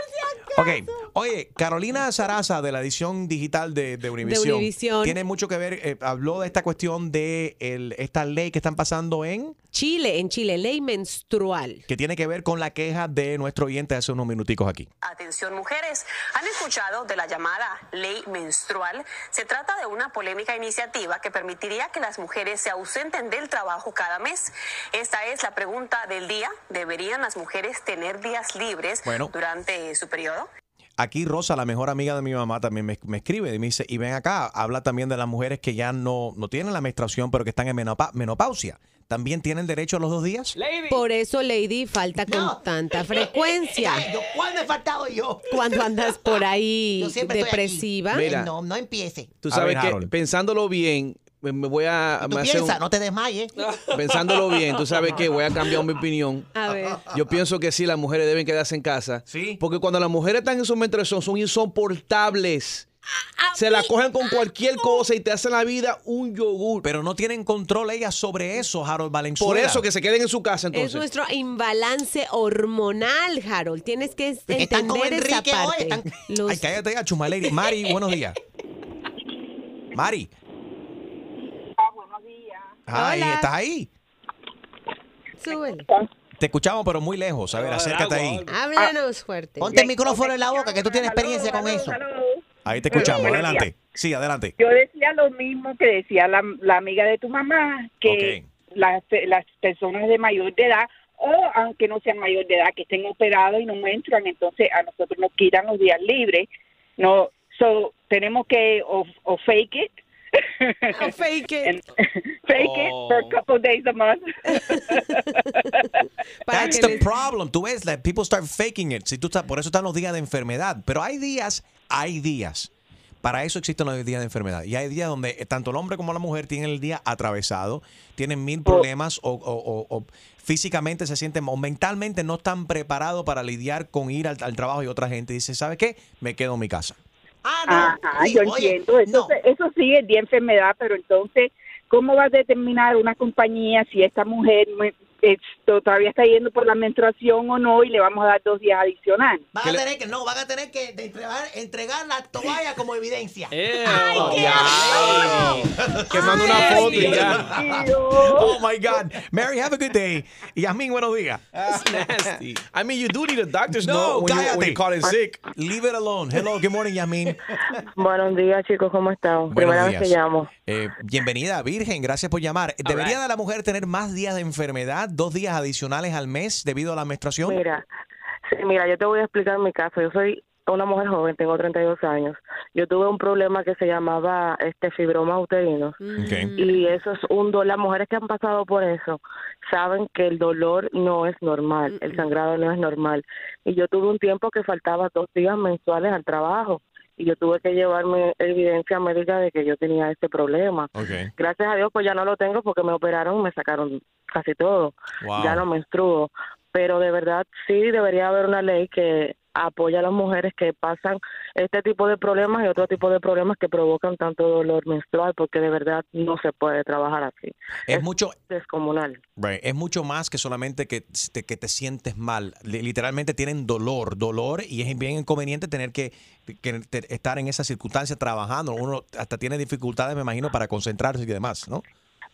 [SPEAKER 3] Ok, oye, Carolina Saraza de la edición digital de, de Univision,
[SPEAKER 4] Univision.
[SPEAKER 3] tiene mucho que ver, eh, habló de esta cuestión de el- esta ley que están pasando en,
[SPEAKER 4] Chile, en Chile, ley menstrual.
[SPEAKER 3] que tiene que ver con la queja de nuestro hace unos minuticos aquí.
[SPEAKER 12] Atención mujeres, han escuchado de la llamada ley menstrual. Se trata de una polémica iniciativa que permitiría que las mujeres se ausenten del trabajo cada mes. Esta es la pregunta del día. ¿Deberían las mujeres tener días libres
[SPEAKER 3] Bueno.
[SPEAKER 12] durante su periodo?
[SPEAKER 3] Aquí Rosa, la mejor amiga de mi mamá, también me, me escribe y me dice, y ven acá, habla también de las mujeres que ya no, no tienen la menstruación, pero que están en menopa- menopausia. ¿También tienen derecho a los dos días?
[SPEAKER 4] Por eso, Lady, falta con tanta frecuencia.
[SPEAKER 5] ¿Cuándo he faltado yo?
[SPEAKER 4] Cuando andas por ahí depresiva.
[SPEAKER 7] Mira.
[SPEAKER 5] No, no empiece.
[SPEAKER 7] Tú sabes
[SPEAKER 3] ver,
[SPEAKER 7] que
[SPEAKER 3] Harold.
[SPEAKER 7] pensándolo bien, me voy a...
[SPEAKER 5] Tú
[SPEAKER 7] me hace un-
[SPEAKER 5] piensas, no te desmayes.
[SPEAKER 7] pensándolo bien, tú sabes que voy a cambiar mi opinión.
[SPEAKER 4] A ver.
[SPEAKER 7] Yo pienso que sí, las mujeres deben quedarse en casa.
[SPEAKER 3] Sí.
[SPEAKER 7] Porque cuando las mujeres están en su menstruación son insoportables. Se la cogen con cualquier cosa y te hacen la vida un yogur.
[SPEAKER 3] Pero no tienen control ellas sobre eso, Harold Valenzuela.
[SPEAKER 7] Por eso que se queden en su casa
[SPEAKER 4] Es
[SPEAKER 7] entonces.
[SPEAKER 4] nuestro imbalance hormonal, Harold. Tienes que
[SPEAKER 5] Están como
[SPEAKER 4] entender esa
[SPEAKER 5] Enrique hoy,
[SPEAKER 4] parte.
[SPEAKER 5] están-
[SPEAKER 4] Los-
[SPEAKER 3] Ay, cállate ya, Chumaleri. Mari, buenos días. Mari.
[SPEAKER 11] buenos días.
[SPEAKER 3] Ay,
[SPEAKER 4] Hola.
[SPEAKER 3] ¿estás ahí?
[SPEAKER 4] Súbele.
[SPEAKER 3] Te escuchamos, pero muy lejos. A ver, acércate ahí.
[SPEAKER 4] Háblanos fuerte.
[SPEAKER 5] Ponte el micrófono en la boca, que tú tienes experiencia con eso.
[SPEAKER 3] Ahí te escuchamos. Adelante. Sí, adelante.
[SPEAKER 11] Yo decía lo mismo que decía la, la amiga de tu mamá, que las, las personas de mayor de edad, o aunque no sean mayor de edad, que estén operados y no menstruan, entonces a nosotros nos quitan los días libres. No, so, tenemos que o, o fake it.
[SPEAKER 4] Fake it.
[SPEAKER 11] And- fake it for a couple days a month.
[SPEAKER 3] That's the problem. Tú ves, like, people start faking it. Si tú estás, por eso están los días de enfermedad. Pero hay días, hay días. Para eso existen los días de enfermedad. Y hay días donde eh, tanto el hombre como la mujer tienen el día atravesado, tienen mil problemas o, o- o- o físicamente se sienten o mentalmente no están preparados para lidiar con ir al, al trabajo y otra gente dice, ¿sabes qué? Me quedo en mi casa.
[SPEAKER 5] Ah, no.
[SPEAKER 11] Ajá,
[SPEAKER 5] Sí,
[SPEAKER 11] yo
[SPEAKER 5] oye,
[SPEAKER 11] entiendo. Entonces, Eso sí es de enfermedad, pero entonces, ¿cómo va a determinar una compañía si esta mujer esto, todavía está yendo por la menstruación o no y le vamos a dar dos días adicionales?
[SPEAKER 5] Van a tener que, no, van a tener que entregar, entregar la toalla como evidencia.
[SPEAKER 7] Que manda una foto y ya.
[SPEAKER 3] Oh my God. Mary, have a good day. Y Yasmin, buenos días.
[SPEAKER 7] nasty. I mean, you do need a doctor's
[SPEAKER 3] No,
[SPEAKER 7] note when, you,
[SPEAKER 3] cállate.
[SPEAKER 7] when you call in sick.
[SPEAKER 3] Leave it alone. Hello, good morning, Yasmin.
[SPEAKER 14] Buenos días, chicos, ¿cómo están?
[SPEAKER 3] Buenos
[SPEAKER 14] Primera
[SPEAKER 3] días.
[SPEAKER 14] vez que llamo.
[SPEAKER 3] Eh, bienvenida, Virgen. Gracias por llamar. ¿Debería la mujer tener más días de enfermedad, dos días adicionales al mes debido a la menstruación?
[SPEAKER 14] Mira, sí, mira, yo te voy a explicar mi caso. Yo soy una mujer joven, tengo 32 años. Yo tuve un problema que se llamaba este fibroma uterino. Y eso es un dolor. Las mujeres que han pasado por eso saben que el dolor no es normal, el sangrado no es normal. Y yo tuve un tiempo que faltaba dos días mensuales al trabajo. Y yo tuve que llevarme evidencia médica de que yo tenía este problema.
[SPEAKER 3] Okay.
[SPEAKER 14] Gracias a Dios, pues ya no lo tengo porque me operaron, me sacaron casi todo.
[SPEAKER 3] Wow.
[SPEAKER 14] Ya no menstruo. Pero de verdad sí debería haber una ley que apoya a las mujeres que pasan este tipo de problemas y otro tipo de problemas que provocan tanto dolor menstrual porque de verdad no se puede trabajar así.
[SPEAKER 3] Es mucho,
[SPEAKER 14] descomunal.
[SPEAKER 3] Right, Es mucho más que solamente que te, que te sientes mal. Li- Literalmente tienen dolor, dolor, y es bien inconveniente tener que, que te- estar en esa circunstancia trabajando. Uno hasta tiene dificultades, me imagino, para concentrarse y demás, ¿no?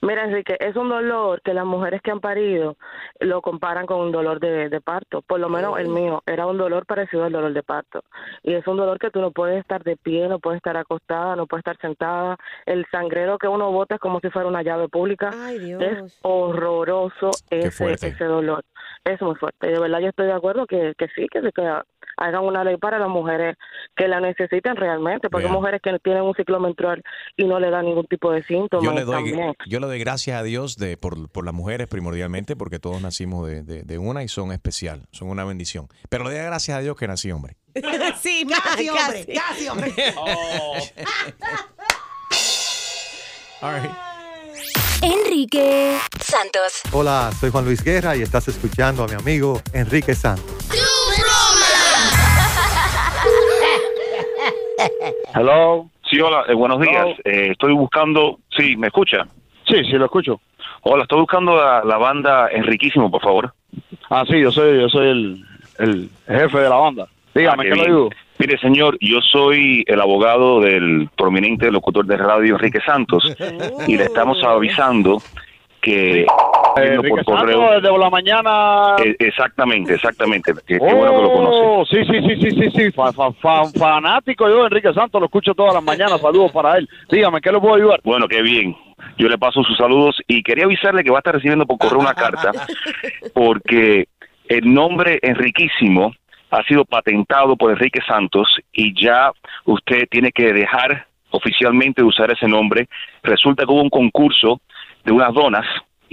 [SPEAKER 14] Mira, Enrique, es un dolor que las mujeres que han parido lo comparan con un dolor de, de parto. Por lo menos el mío era un dolor parecido al dolor de parto. Y es un dolor que tú no puedes estar de pie, no puedes estar acostada, no puedes estar sentada. El sangrero que uno bota es como si fuera una llave pública. Es horroroso ese, ese dolor. Es muy fuerte. Y de verdad yo estoy de acuerdo que, que sí, que se hagan una ley para las mujeres que la necesiten realmente, porque hay
[SPEAKER 3] Yeah.
[SPEAKER 14] mujeres que tienen un ciclo menstrual y no le dan ningún tipo de síntomas
[SPEAKER 3] Yo le doy, yo le doy gracias a Dios de, por, por las mujeres primordialmente, porque todos nacimos de, de- de una y son especial, son una bendición. Pero le doy gracias a Dios que nací hombre.
[SPEAKER 4] sí,
[SPEAKER 5] Casi, hombre, casi, hombre.
[SPEAKER 3] All right.
[SPEAKER 2] Enrique Santos.
[SPEAKER 15] Hola, soy Juan Luis Guerra y estás escuchando a mi amigo Enrique Santos.
[SPEAKER 16] Hello. Sí, hola, eh, buenos días. Eh, estoy buscando. Sí, ¿me escucha? Sí, sí, lo escucho. Hola, estoy buscando la, la banda Enriquísimo, por favor.
[SPEAKER 17] Ah, sí, yo soy, yo soy el, el jefe de la banda.
[SPEAKER 16] Dígame, ¿qué le digo? Mire, señor, yo soy el abogado del prominente locutor de radio Enrique Santos y le estamos avisando que
[SPEAKER 17] Eh,
[SPEAKER 16] por correo
[SPEAKER 17] desde la mañana.
[SPEAKER 16] Eh, exactamente, exactamente. Qué, qué bueno que lo conoce.
[SPEAKER 17] Oh, sí, sí, sí, sí, sí, sí. Fa- fa- fa- fanático yo de Enrique Santos, lo escucho todas las mañanas. Saludos para él. Dígame, ¿qué le puedo ayudar?
[SPEAKER 16] Bueno, qué bien. Yo le paso sus saludos y quería avisarle que va a estar recibiendo por correo una carta porque el nombre Enriquísimo ha sido patentado por Enrique Santos y ya usted tiene que dejar oficialmente de usar ese nombre. Resulta que hubo un concurso de unas donas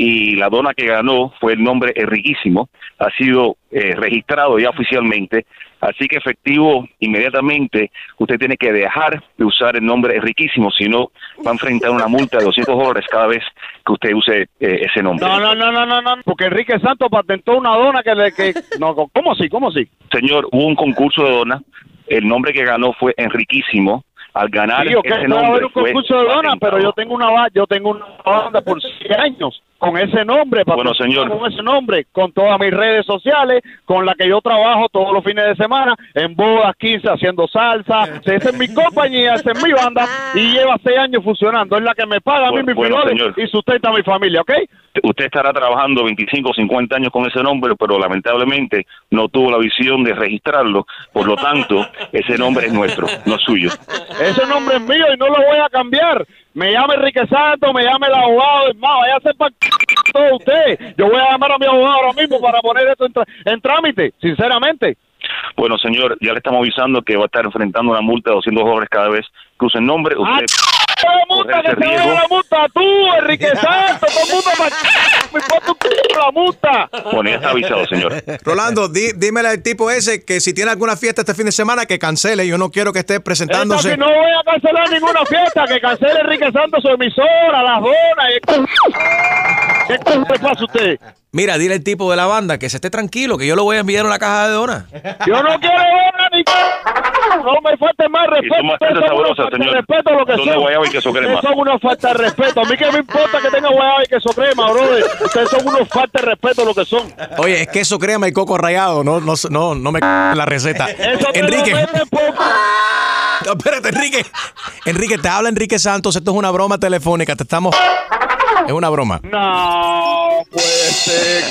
[SPEAKER 16] y la dona que ganó fue el nombre Enriquísimo. Ha sido eh, registrado ya oficialmente. Así que efectivo, inmediatamente, usted tiene que dejar de usar el nombre Enriquísimo, si no va a enfrentar una multa de 200 dólares cada vez que usted use eh, ese nombre.
[SPEAKER 17] No, no, no, no, no, no, porque Enrique Santos patentó una dona que le. Que, no, ¿Cómo así? ¿Cómo así?
[SPEAKER 16] Señor, hubo un concurso de dona. El nombre que ganó fue Enriquísimo. Al ganar
[SPEAKER 17] Sí, ok,
[SPEAKER 16] ese nombre
[SPEAKER 17] haber un
[SPEAKER 16] fue
[SPEAKER 17] concurso de dona, pero yo tengo una yo tengo una banda por seis años con ese nombre,
[SPEAKER 16] Bueno,
[SPEAKER 17] patrocinado
[SPEAKER 16] señor.
[SPEAKER 17] con ese nombre, con todas mis redes sociales, con la que yo trabajo todos los fines de semana, en bodas, 15, haciendo salsa. Esa es mi compañía, esa es mi banda y lleva seis años funcionando. Es la que me paga a mí
[SPEAKER 16] Bueno,
[SPEAKER 17] mis
[SPEAKER 16] bueno, señor.
[SPEAKER 17] y sustenta a mi familia, ¿ok?
[SPEAKER 16] Usted estará trabajando 25 o 50 años con ese nombre, pero lamentablemente no tuvo la visión de registrarlo. Por lo tanto, ese nombre es nuestro, no es suyo.
[SPEAKER 17] Ese nombre es mío y no lo voy a cambiar. Me llame Enrique Santos, me llame el abogado, es más, vaya a hacer para todo usted. Yo voy a llamar a mi abogado ahora mismo para poner esto en, tra- en trámite, sinceramente.
[SPEAKER 16] Bueno, señor, ya le estamos avisando que va a estar enfrentando una multa de 200 dólares cada vez que use el nombre. Usted
[SPEAKER 17] la multa, que se vaya la multa, tú, Enrique Santos, todo el mundo me ponte un c- la multa.
[SPEAKER 16] Bueno, está avisado, señor.
[SPEAKER 3] Rolando, di- dímele al tipo ese que si tiene alguna fiesta este fin de semana que cancele. Yo no quiero que esté presentándose.
[SPEAKER 17] Esta que no voy a cancelar ninguna fiesta, que cancele Enrique Santos su emisora, las donas. ¿Qué c- le pasa a usted?
[SPEAKER 3] Mira, dile al tipo de la banda que se esté tranquilo, que yo le voy a enviar una caja de donas.
[SPEAKER 17] Yo no quiero dona ni no me falte más respeto. Ustedes son
[SPEAKER 16] sabrosas,
[SPEAKER 17] falta de
[SPEAKER 16] señor.
[SPEAKER 17] respeto lo que
[SPEAKER 16] Son guayaba y queso crema.
[SPEAKER 17] Ustedes son unos falta de respeto. A mí que me importa que tenga guayaba y queso crema, brother. Ustedes son unos falta de respeto lo que son.
[SPEAKER 3] Oye, es queso crema y coco rallado. No, no, no, no me c- la receta.
[SPEAKER 17] Eso
[SPEAKER 3] Enrique. No, espérate, Enrique. Enrique, te habla Enrique Santos. Esto es una broma telefónica. Te estamos. Es una broma.
[SPEAKER 17] No puede ser.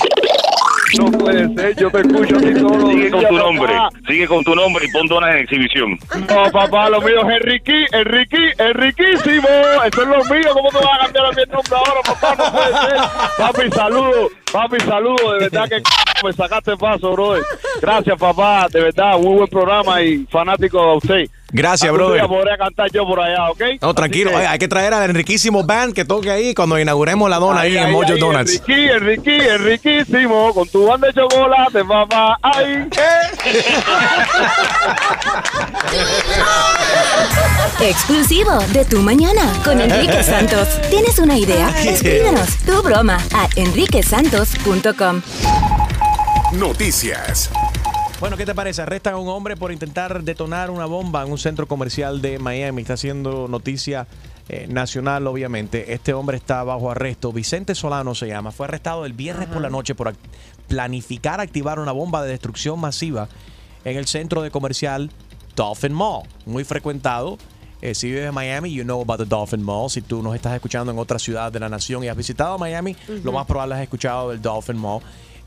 [SPEAKER 17] No puede ser. Yo te escucho a ti todos los
[SPEAKER 16] Sigue con tu nombre, sigue con tu nombre y pon donas en exhibición.
[SPEAKER 17] No, papá, lo mío es Enrique, Enrique, Enriquísimo. Eso es lo mío. ¿Cómo te vas a cambiar a el nombre ahora, papá? No puede ser. Papi, saludo. Papi, saludo. De verdad que me sacaste el paso, brother. Gracias, papá. De verdad, muy buen programa y fanático de usted.
[SPEAKER 3] Gracias, brother.
[SPEAKER 17] podré cantar yo por allá, ¿ok?
[SPEAKER 3] No, tranquilo.
[SPEAKER 17] Así que-
[SPEAKER 3] Oye, hay que traer al enriquísimo band que toque ahí cuando inauguremos la dona ahí, en Mojo Donuts.
[SPEAKER 17] Enrique, Enrique, Enriquísimo. Con tu banda de chocolate, papá. Ay.
[SPEAKER 2] Exclusivo de Tu Mañana con Enrique Santos. ¿Tienes una idea? Escríbenos tu broma a
[SPEAKER 18] Noticias.
[SPEAKER 3] Bueno, ¿qué te parece? Arrestan a un hombre por intentar detonar una bomba en un centro comercial de Miami. Está haciendo noticia eh, nacional, obviamente. Este hombre está bajo arresto. Vicente Solano se llama. Fue arrestado el viernes por la noche por planificar activar una bomba de destrucción masiva en el centro de comercial Dolphin Mall, muy frecuentado. Eh, si vives en Miami, you know about the Dolphin Mall. Si tú nos estás escuchando en otra ciudad de la nación y has visitado Miami, lo más probable has escuchado del Dolphin Mall.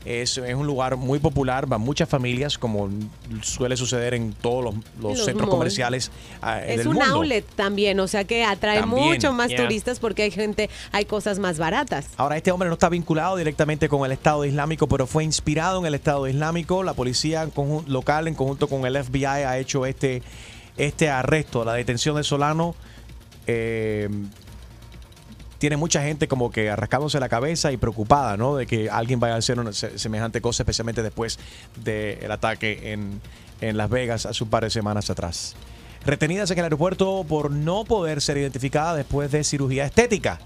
[SPEAKER 3] Es, es un lugar muy popular, van muchas familias, como suele suceder en todos los, los
[SPEAKER 4] Los
[SPEAKER 3] centros
[SPEAKER 4] malls.
[SPEAKER 3] comerciales ah,
[SPEAKER 4] Es
[SPEAKER 3] del
[SPEAKER 4] un
[SPEAKER 3] mundo.
[SPEAKER 4] outlet también, o sea que atrae
[SPEAKER 3] También,
[SPEAKER 4] mucho más
[SPEAKER 3] yeah.
[SPEAKER 4] turistas porque hay gente, hay cosas más baratas.
[SPEAKER 3] Ahora, este hombre no está vinculado directamente con el Estado Islámico, pero fue inspirado en el Estado Islámico. La policía en local, en conjunto con el FBI, ha hecho este, este arresto, la detención de Solano. eh, tiene mucha gente como que arrascándose la cabeza y preocupada, ¿no? De que alguien vaya a hacer una se- semejante cosa, especialmente después del ataque en, en Las Vegas hace un par de semanas atrás. Retenidas en el aeropuerto por no poder ser identificada después de cirugía estética.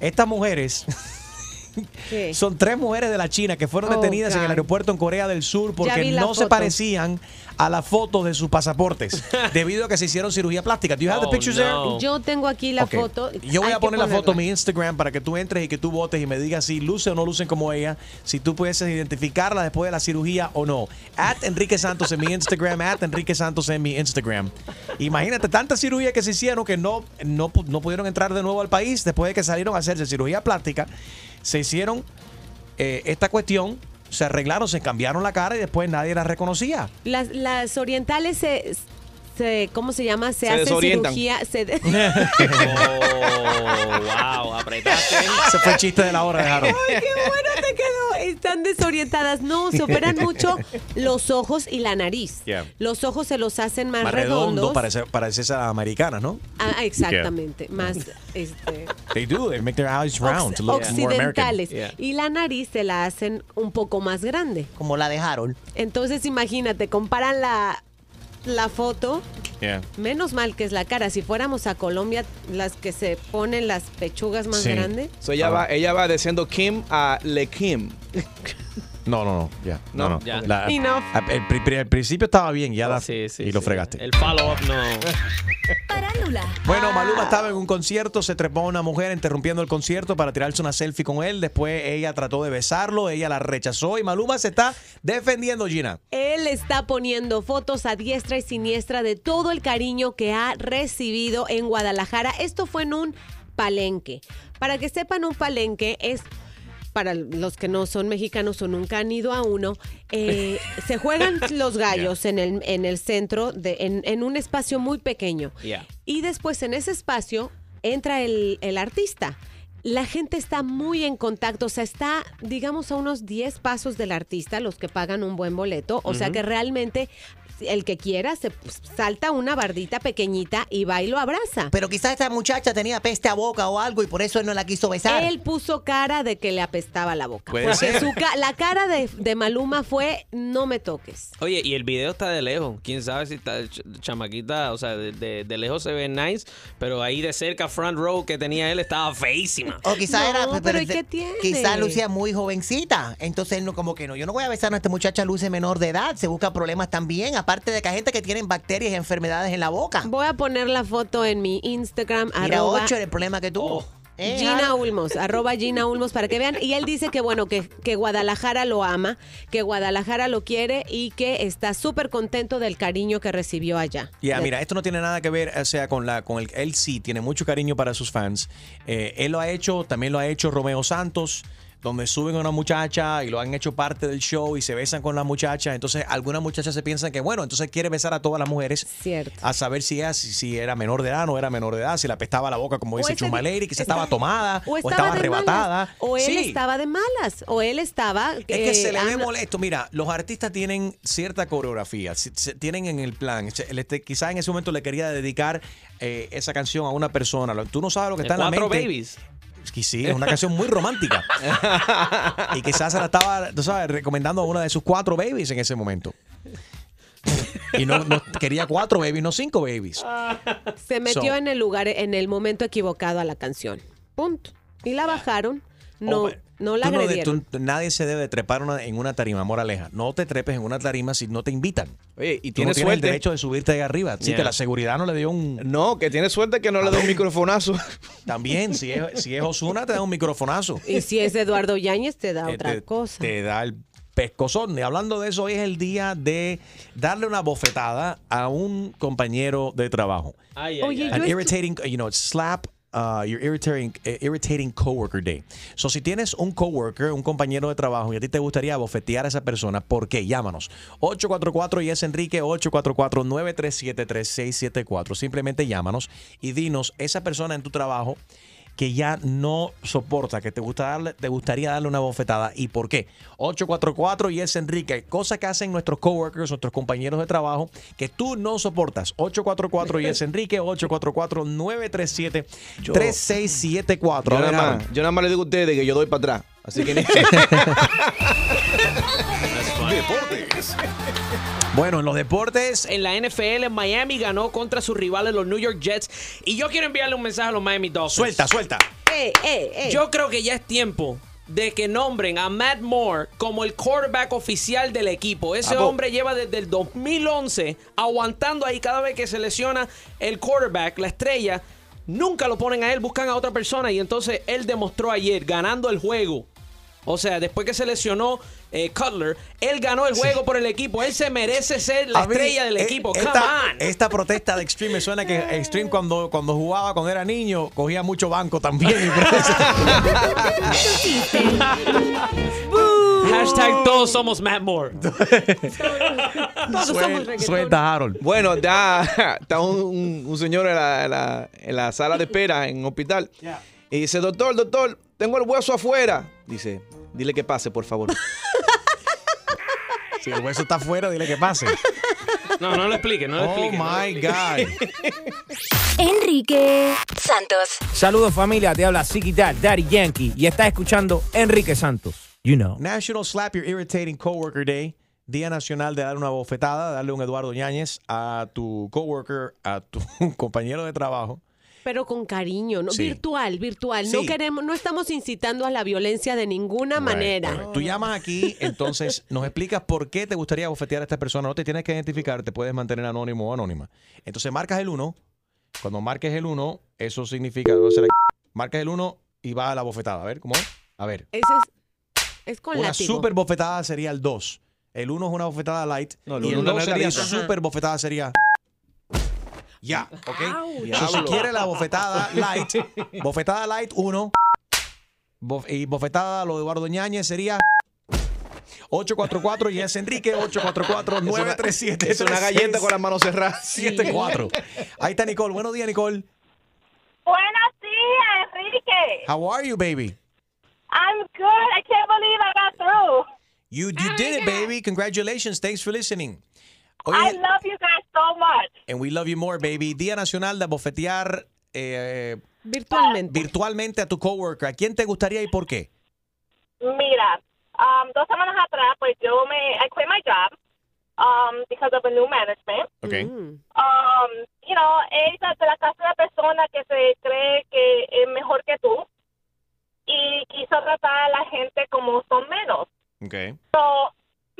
[SPEAKER 3] Estas mujeres
[SPEAKER 4] ¿Qué?
[SPEAKER 3] Son tres mujeres de la China que fueron
[SPEAKER 4] Oh,
[SPEAKER 3] detenidas en el aeropuerto en Corea del Sur porque no se parecían a las fotos de sus pasaportes debido a que se hicieron cirugía plástica. Do you have the
[SPEAKER 10] Oh,
[SPEAKER 3] pictures
[SPEAKER 10] no.
[SPEAKER 4] Yo tengo aquí la foto.
[SPEAKER 3] Yo voy
[SPEAKER 4] Hay
[SPEAKER 3] a poner la foto en mi Instagram para que tú entres y que tú votes y me digas si luce o no lucen como ella, si tú puedes identificarla después de la cirugía o no. At Enrique Santos en mi Instagram, at Enrique Santos en mi Instagram. Imagínate tanta cirugía que se hicieron que no, no, no pudieron entrar de nuevo al país después de que salieron a hacerse cirugía plástica. Se hicieron eh, esta cuestión, se arreglaron, se cambiaron la cara y después nadie la reconocía.
[SPEAKER 4] Las, las orientales se, se- ¿cómo se llama? Se,
[SPEAKER 3] Se
[SPEAKER 4] hacen
[SPEAKER 3] desorientan.
[SPEAKER 4] cirugía. se de-
[SPEAKER 10] Oh, wow, apretaste.
[SPEAKER 3] Ese fue el chiste de la hora de Harold.
[SPEAKER 4] Ay, qué bueno te quedó. Están desorientadas. No, se operan mucho los ojos y la nariz.
[SPEAKER 3] Yeah.
[SPEAKER 4] Los ojos se los hacen más,
[SPEAKER 3] Más redondo,
[SPEAKER 4] redondos.
[SPEAKER 3] parece, parece esa americana, ¿no?
[SPEAKER 4] Ah, exactamente. Más este,
[SPEAKER 3] They do, they make their eyes round to look more American.
[SPEAKER 4] occidentales. Y la nariz se la hacen un poco más grande.
[SPEAKER 5] Como la de Harold.
[SPEAKER 4] Entonces, imagínate, comparan la, la foto.
[SPEAKER 3] Yeah.
[SPEAKER 4] Menos mal que es la cara. Si fuéramos a Colombia, las que se ponen las pechugas más
[SPEAKER 7] Sí.
[SPEAKER 4] grandes.
[SPEAKER 7] So ella, va, ella va diciendo Kim a Le Kim.
[SPEAKER 3] No, no, no, ya. No, no.
[SPEAKER 7] Ya.
[SPEAKER 3] La-
[SPEAKER 4] Enough.
[SPEAKER 3] a- el, pri- pri- al principio estaba bien, ya la- y lo fregaste.
[SPEAKER 10] El follow-up no.
[SPEAKER 2] Parándula.
[SPEAKER 3] Bueno, Maluma estaba en un concierto, se trepó a una mujer interrumpiendo el concierto para tirarse una selfie con él. Después ella trató de besarlo, ella la rechazó y Maluma se está defendiendo, Gina.
[SPEAKER 4] Él está poniendo fotos a diestra y siniestra de todo el cariño que ha recibido en Guadalajara. Esto fue en un palenque. Para que sepan, un palenque es para los que no son mexicanos o nunca han ido a uno, eh, se juegan los gallos en, el, en el centro, de, en, en un espacio muy pequeño.
[SPEAKER 10] Yeah.
[SPEAKER 4] Y después en ese espacio entra el, el artista. La gente está muy en contacto, o sea, está, digamos, a unos 10 pasos del artista, los que pagan un buen boleto. O sea que realmente el que quiera se pues, salta una bardita pequeñita y va y lo abraza.
[SPEAKER 5] Pero quizás esta muchacha tenía peste a boca o algo y por eso él no la quiso besar.
[SPEAKER 4] Él puso cara de que le apestaba la boca.
[SPEAKER 10] Puede ser.
[SPEAKER 4] su ca- la cara de, de Maluma fue no me toques.
[SPEAKER 10] Oye, y el video está de lejos. Quién sabe si está ch- chamaquita, o sea, de, de- de lejos se ve nice, pero ahí de cerca, front row que tenía él estaba feísima.
[SPEAKER 5] O quizás era.
[SPEAKER 4] Pero ¿y qué tiene?
[SPEAKER 5] Quizás lucía muy jovencita. Entonces, no, como que no. Yo no voy a besar a esta muchacha luce menor de edad. Se busca problemas también. Aparte de que hay gente que tienen bacterias y enfermedades en la boca.
[SPEAKER 4] Voy a poner la foto en mi Instagram.
[SPEAKER 5] Mira,
[SPEAKER 4] arroba
[SPEAKER 5] ocho era el problema que tuvo. Eh,
[SPEAKER 4] Gina
[SPEAKER 5] Harold.
[SPEAKER 4] Ulmos, arroba Gina Ulmos para que vean. Y él dice que bueno, que, que Guadalajara lo ama, que Guadalajara lo quiere y que está súper contento del cariño que recibió allá.
[SPEAKER 3] Ya,
[SPEAKER 4] De-
[SPEAKER 3] mira, esto no tiene nada que ver, o sea, con la, con el, él sí tiene mucho cariño para sus fans. Eh, él lo ha hecho, también lo ha hecho Romeo Santos, donde suben a una muchacha y lo han hecho parte del show y se besan con la muchacha. Entonces, algunas muchachas se piensan que, bueno, entonces quiere besar a todas las mujeres.
[SPEAKER 4] Cierto.
[SPEAKER 3] A saber si, ella, si, si era menor de edad, no era menor de edad, si le apestaba la boca, como
[SPEAKER 4] O
[SPEAKER 3] dice
[SPEAKER 4] ese
[SPEAKER 3] Chuma
[SPEAKER 4] di-
[SPEAKER 3] Lady, que se estaba tomada
[SPEAKER 4] o
[SPEAKER 3] o
[SPEAKER 4] estaba, de
[SPEAKER 3] arrebatada.
[SPEAKER 4] malas, o él
[SPEAKER 3] Sí.
[SPEAKER 4] estaba de malas, o él estaba.
[SPEAKER 3] Es que se le ve
[SPEAKER 4] anda-
[SPEAKER 3] molesto. Mira, los artistas tienen cierta coreografía, se- tienen en el plan. Este- quizás en ese momento le quería dedicar eh, esa canción a una persona. Tú no sabes lo que está en la
[SPEAKER 10] Cuatro
[SPEAKER 3] mente.
[SPEAKER 10] Babies.
[SPEAKER 3] Que sí, es una canción muy romántica. y quizás se la estaba, tú sabes, recomendando a una de sus cuatro babies en ese momento. Y no, no- quería cuatro babies, no cinco babies.
[SPEAKER 4] Se metió
[SPEAKER 3] So-
[SPEAKER 4] en el lugar, en el momento equivocado a la canción. Punto. Y la bajaron. No,
[SPEAKER 3] Oh,
[SPEAKER 4] no la
[SPEAKER 3] Tú no de- tú- nadie se debe de trepar una- en una tarima, moraleja. No te trepes en una tarima si no te invitan.
[SPEAKER 7] Oye, y
[SPEAKER 3] Tú
[SPEAKER 7] tienes
[SPEAKER 3] no tienes el derecho de subirte ahí arriba. Sí,
[SPEAKER 7] Yeah.
[SPEAKER 3] que la seguridad no le dio un...
[SPEAKER 7] No, que tiene suerte que no le dé un microfonazo.
[SPEAKER 3] También, si es, si es Osuna, te da un microfonazo.
[SPEAKER 4] Y si es Eduardo Yáñez, te da
[SPEAKER 3] Eh,
[SPEAKER 4] otra
[SPEAKER 3] te,
[SPEAKER 4] cosa.
[SPEAKER 3] te da el pescozón. Y hablando de eso, hoy es el día de darle una bofetada a un compañero de trabajo.
[SPEAKER 10] Ay,
[SPEAKER 4] Oye,
[SPEAKER 3] An irritating, you know, slap uh, your irritating, eh, irritating coworker day. So, si tienes un coworker, un compañero de trabajo y a ti te gustaría bofetear a esa persona, ¿por qué? Llámanos. 844 y es Enrique 844-937-3674. Simplemente llámanos y dinos esa persona en tu trabajo que ya no soporta, que te, gusta darle, te gustaría darle una bofetada. ¿Y por qué? 844 y es Enrique. Cosas que hacen nuestros coworkers, nuestros compañeros de trabajo, que tú no soportas. 844 y es Enrique, 844-937-3674.
[SPEAKER 7] Yo nada, más, yo nada más le digo a ustedes que yo doy para atrás. Así que
[SPEAKER 1] Deportes.
[SPEAKER 3] Bueno, en los deportes.
[SPEAKER 10] En la NFL, Miami ganó contra sus rivales, los New York Jets. Y yo quiero enviarle un mensaje a los Miami Dolphins.
[SPEAKER 3] Suelta, suelta.
[SPEAKER 10] Yo creo que ya es tiempo de que nombren a Matt Moore como el quarterback oficial del equipo. Ese hombre lleva desde el 2011 aguantando ahí cada vez que se lesiona el quarterback, la estrella. Nunca lo ponen a él, buscan a otra persona y entonces él demostró ayer ganando el juego. O sea, después que se lesionó eh, Cutler, él ganó el juego por el equipo. Él se merece ser la
[SPEAKER 3] A mí,
[SPEAKER 10] estrella del
[SPEAKER 3] eh,
[SPEAKER 10] equipo. Come
[SPEAKER 3] Esta,
[SPEAKER 10] on.
[SPEAKER 3] esta protesta de Extreme me suena que Extreme cuando, cuando jugaba, cuando era niño, cogía mucho banco también.
[SPEAKER 10] Hashtag todos somos Matt Moore.
[SPEAKER 3] Sue- Suelta, Harold.
[SPEAKER 7] Bueno, ya está un, un- un señor en la, en la- en la sala de espera en un hospital. Y dice, doctor, doctor, tengo el hueso afuera. Dice, dile que pase, por favor.
[SPEAKER 3] Si el hueso está afuera, dile que pase.
[SPEAKER 10] No, no lo explique, no lo
[SPEAKER 3] Oh
[SPEAKER 10] explique.
[SPEAKER 3] my God.
[SPEAKER 2] Enrique Santos.
[SPEAKER 18] Saludos familia, te habla Siki Dad, Daddy Yankee y estás escuchando Enrique Santos. You know.
[SPEAKER 3] National Slap Your Irritating Coworker Day. Día Nacional de dar una bofetada, darle un Eduardo Ñañez a tu coworker, a tu compañero de trabajo.
[SPEAKER 4] Pero con cariño, ¿no?
[SPEAKER 3] Sí.
[SPEAKER 4] Virtual, virtual.
[SPEAKER 3] Sí.
[SPEAKER 4] No queremos, no estamos incitando a la violencia de ninguna manera.
[SPEAKER 3] Right. Tú llamas aquí, entonces nos explicas por qué te gustaría bofetear a esta persona. No te tienes que identificar, te puedes mantener anónimo o anónima. Entonces marcas el 1. Cuando marques el 1, eso significa. marcas el 1 y va a la bofetada. A ver, ¿cómo? es? A ver.
[SPEAKER 4] Ese es, es con
[SPEAKER 3] Una
[SPEAKER 4] látigo.
[SPEAKER 3] super bofetada sería el 2. El 1 es una bofetada light.
[SPEAKER 7] el
[SPEAKER 3] y el
[SPEAKER 7] uno
[SPEAKER 3] 2
[SPEAKER 7] una
[SPEAKER 3] sería super bofetada sería. Ya, ¿ok?
[SPEAKER 7] Ouch.
[SPEAKER 3] So, si quieres la bofetada light, bofetada light 1. y bofetada lo de Eduardo Ñañez sería. 844 y es Enrique 844-937.
[SPEAKER 7] Es una galleta con las manos cerradas.
[SPEAKER 3] 74. Ahí está Nicole. Buenos días, Nicole.
[SPEAKER 19] Buenos días, Enrique.
[SPEAKER 3] How are you, baby?
[SPEAKER 19] I'm good. I can't believe I got through.
[SPEAKER 3] You, you did it, baby. Congratulations. Thanks for listening.
[SPEAKER 19] I love you guys so much.
[SPEAKER 3] And we love you more, baby. Día Nacional de bofetear eh,
[SPEAKER 4] virtualmente.
[SPEAKER 3] virtualmente a tu coworker. ¿A quién te gustaría y por qué?
[SPEAKER 19] Mira, um, dos semanas atrás, pues yo me, I quit my job um, because of a new management.
[SPEAKER 3] Okay.
[SPEAKER 19] Um, you know, ella es de la clase de persona que se cree que es mejor que tú y quiso tratar a la gente como son menos.
[SPEAKER 3] Okay.
[SPEAKER 19] So,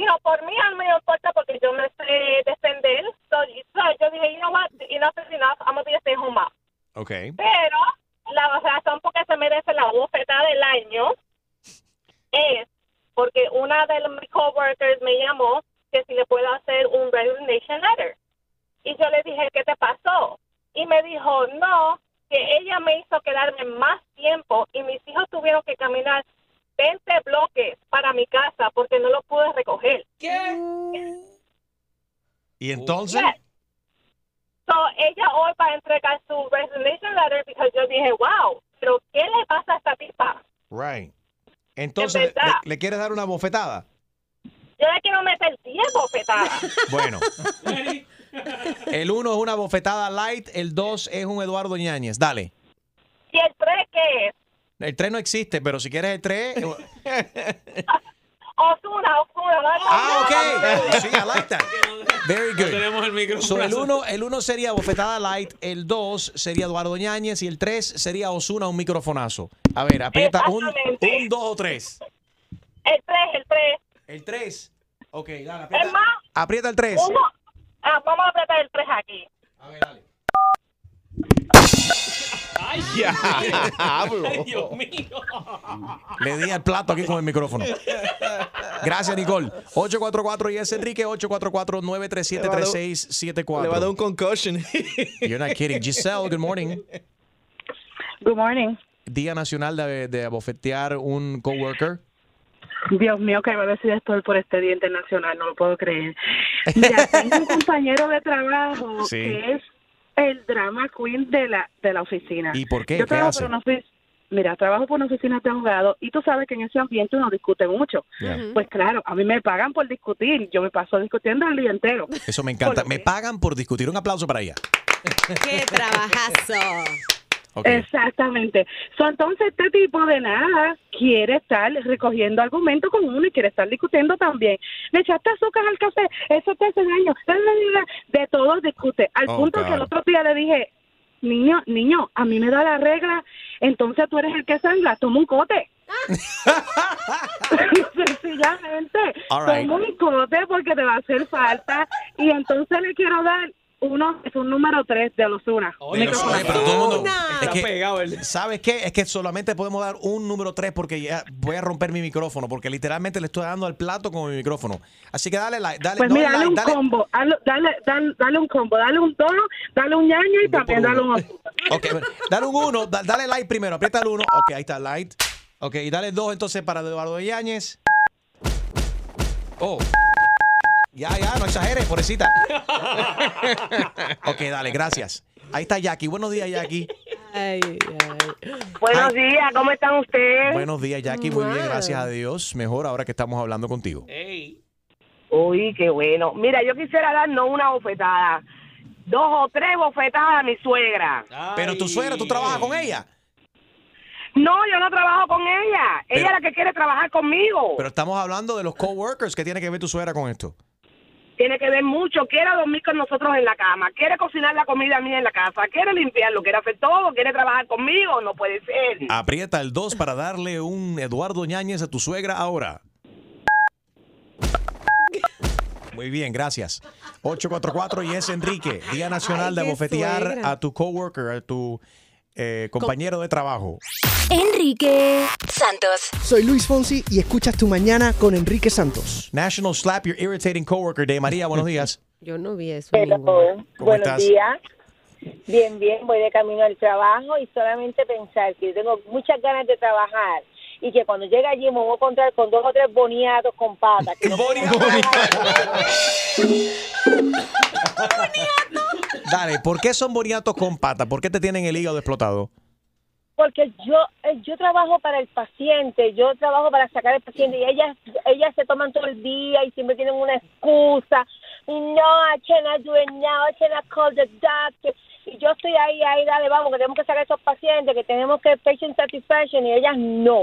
[SPEAKER 19] know, por mí a mí me importa porque yo me sé defender. So, so yo dije, you know what, enough is enough, I'm going to be a stay-home mom.
[SPEAKER 3] Okay.
[SPEAKER 19] Pero la razón por que se merece la bofetada del año es porque una de mis coworkers me llamó que si le puedo hacer un resignation letter. Y yo le dije, ¿qué te pasó? Y me dijo, no, que ella me hizo quedarme más tiempo y mis hijos tuvieron que caminar 20 bloques para mi casa porque no lo pude recoger.
[SPEAKER 3] Y entonces,
[SPEAKER 19] Yes. So, ella hoy va a entregar su resignation letter porque yo dije, wow, pero ¿qué le pasa a esta tipa?
[SPEAKER 3] right. Entonces. ¿le, le quieres dar una bofetada?
[SPEAKER 19] Yo le quiero meter 10 bofetadas.
[SPEAKER 3] Bueno. El 1 es una bofetada light, el 2 es un Eduardo Ñañez. Dale.
[SPEAKER 19] ¿Y el 3 qué es?
[SPEAKER 3] El 3 no existe, pero si quieres el 3...
[SPEAKER 19] Osuna, Osuna. ¿no?
[SPEAKER 3] Ah, ok. Sí, I like that. Very good.
[SPEAKER 10] tenemos el micrófono.
[SPEAKER 3] So, el 1 el uno sería bofetada light, el 2 sería Eduardo Ñañez y el 3 sería Osuna un microfonazo. A ver, aprieta un, un 2 o 3.
[SPEAKER 19] El 3, el 3.
[SPEAKER 3] El 3. Ok, dale,
[SPEAKER 19] Es
[SPEAKER 3] aprieta.
[SPEAKER 19] más,
[SPEAKER 3] Aprieta el 3.
[SPEAKER 19] uno. Ah, vamos a apretar el 3 aquí.
[SPEAKER 10] Ay,
[SPEAKER 3] Ya,
[SPEAKER 10] Ay, Dios mío.
[SPEAKER 3] Le di al plato aquí con el micrófono. Gracias, Nicole. 844 y es Enrique 844-937-3674.
[SPEAKER 7] Le va a dar un concussion.
[SPEAKER 3] You're not kidding. Giselle, good morning.
[SPEAKER 14] Good morning.
[SPEAKER 3] Día Nacional de, de abofetear un coworker.
[SPEAKER 11] Dios mío, que va a decir esto por este Día Internacional, no lo puedo creer. Ya tengo un compañero de trabajo
[SPEAKER 3] Sí.
[SPEAKER 11] que es el drama queen de la, de la oficina.
[SPEAKER 3] ¿Y por qué?
[SPEAKER 11] Yo
[SPEAKER 3] ¿Qué
[SPEAKER 11] trabajo
[SPEAKER 3] hace?
[SPEAKER 11] por una ofici- Mira, trabajo por una oficina de abogados y tú sabes que en ese ambiente uno discute mucho.
[SPEAKER 3] Yeah.
[SPEAKER 11] Pues claro, a mí me pagan por discutir, yo me paso discutiendo el día entero.
[SPEAKER 3] Eso me encanta. Me pagan por discutir. Un aplauso para ella.
[SPEAKER 4] ¡Qué trabajazo!
[SPEAKER 11] Exactamente. So, entonces, este tipo de nada quiere estar recogiendo argumentos con uno y quiere estar discutiendo también. Le echaste azúcar al café, eso te hace daño. De todo discute. Al
[SPEAKER 20] Oh,
[SPEAKER 11] punto que el otro día le dije, niño, niño, a mí me da la regla, entonces tú eres el que sangra, toma un cote.
[SPEAKER 21] Sencillamente,
[SPEAKER 3] right.
[SPEAKER 21] como un cote porque te va a hacer falta. Y entonces le quiero dar uno, es un número 3 de los una.
[SPEAKER 3] Oye, pero todo el mundo- es que, ¿Sabes qué? Es que solamente podemos dar un número 3 porque ya voy a romper mi micrófono, porque literalmente le estoy dando al plato con mi micrófono. Así que dale like, dale,
[SPEAKER 21] Pues
[SPEAKER 3] no
[SPEAKER 21] mira, dale un
[SPEAKER 3] dale-
[SPEAKER 21] combo, dale, dale, dale, un combo, dale un tono, dale un ñaño y también dale un
[SPEAKER 3] Ok, dale un 1, dale like primero, aprieta el 1. Ok, ahí está, light. Ok, y dale 2 entonces para Eduardo Yáñez. Oh. Ya, ya, no exageres, pobrecita. ok, dale, gracias. Ahí está Jackie. Buenos días, Jackie.
[SPEAKER 20] Buenos días, ¿cómo están ustedes?
[SPEAKER 3] Buenos días, Jackie. Muy bien, gracias a Dios. Mejor ahora que estamos hablando contigo.
[SPEAKER 20] Uy, qué bueno. Mira, yo quisiera dar no una bofetada, dos o tres bofetadas a mi suegra.
[SPEAKER 3] Pero tu suegra, ¿tú trabajas con ella?
[SPEAKER 20] No, yo no trabajo con ella. ella es la que quiere trabajar conmigo.
[SPEAKER 3] Pero estamos hablando de los coworkers. ¿Qué tiene que ver tu suegra con esto?
[SPEAKER 20] Tiene que ver mucho. Quiere dormir con nosotros en la cama. Quiere cocinar la comida mía en la casa. Quiere limpiarlo. Quiere hacer todo. Quiere trabajar conmigo. No puede ser.
[SPEAKER 3] Aprieta el 2 para darle un Eduardo Ñañez a tu suegra ahora. Muy bien, gracias. 844 y es Enrique, Día Nacional de bofetear
[SPEAKER 2] suegra.
[SPEAKER 3] a tu coworker, a tu eh, compañero de trabajo.
[SPEAKER 2] Enrique Santos.
[SPEAKER 22] Soy Luis Fonsi y escuchas Tu Mañana con Enrique Santos.
[SPEAKER 3] National Slap Your Irritating Coworker Day. María, buenos días.
[SPEAKER 4] Yo no vi eso.
[SPEAKER 23] Hello.
[SPEAKER 3] ¿Cómo
[SPEAKER 23] Buenos
[SPEAKER 3] estás?
[SPEAKER 23] días. Bien, bien, voy de camino al trabajo y solamente pensar que yo tengo muchas ganas de trabajar y que cuando llegue allí me voy a encontrar con dos o tres boniatos con patas. que no puedo
[SPEAKER 3] Dale, ¿por qué son boniatos con pata? ¿Por qué te tienen el hígado explotado?
[SPEAKER 23] Porque yo eh, yo trabajo para el paciente, yo trabajo para sacar al paciente y ellas ellas se toman todo el día y siempre tienen una excusa. Y no, I cannot do it now, I cannot call the doctor. Y yo estoy ahí, ahí, dale, vamos, que tenemos que sacar a esos pacientes, que tenemos que patient satisfaction y ellas no.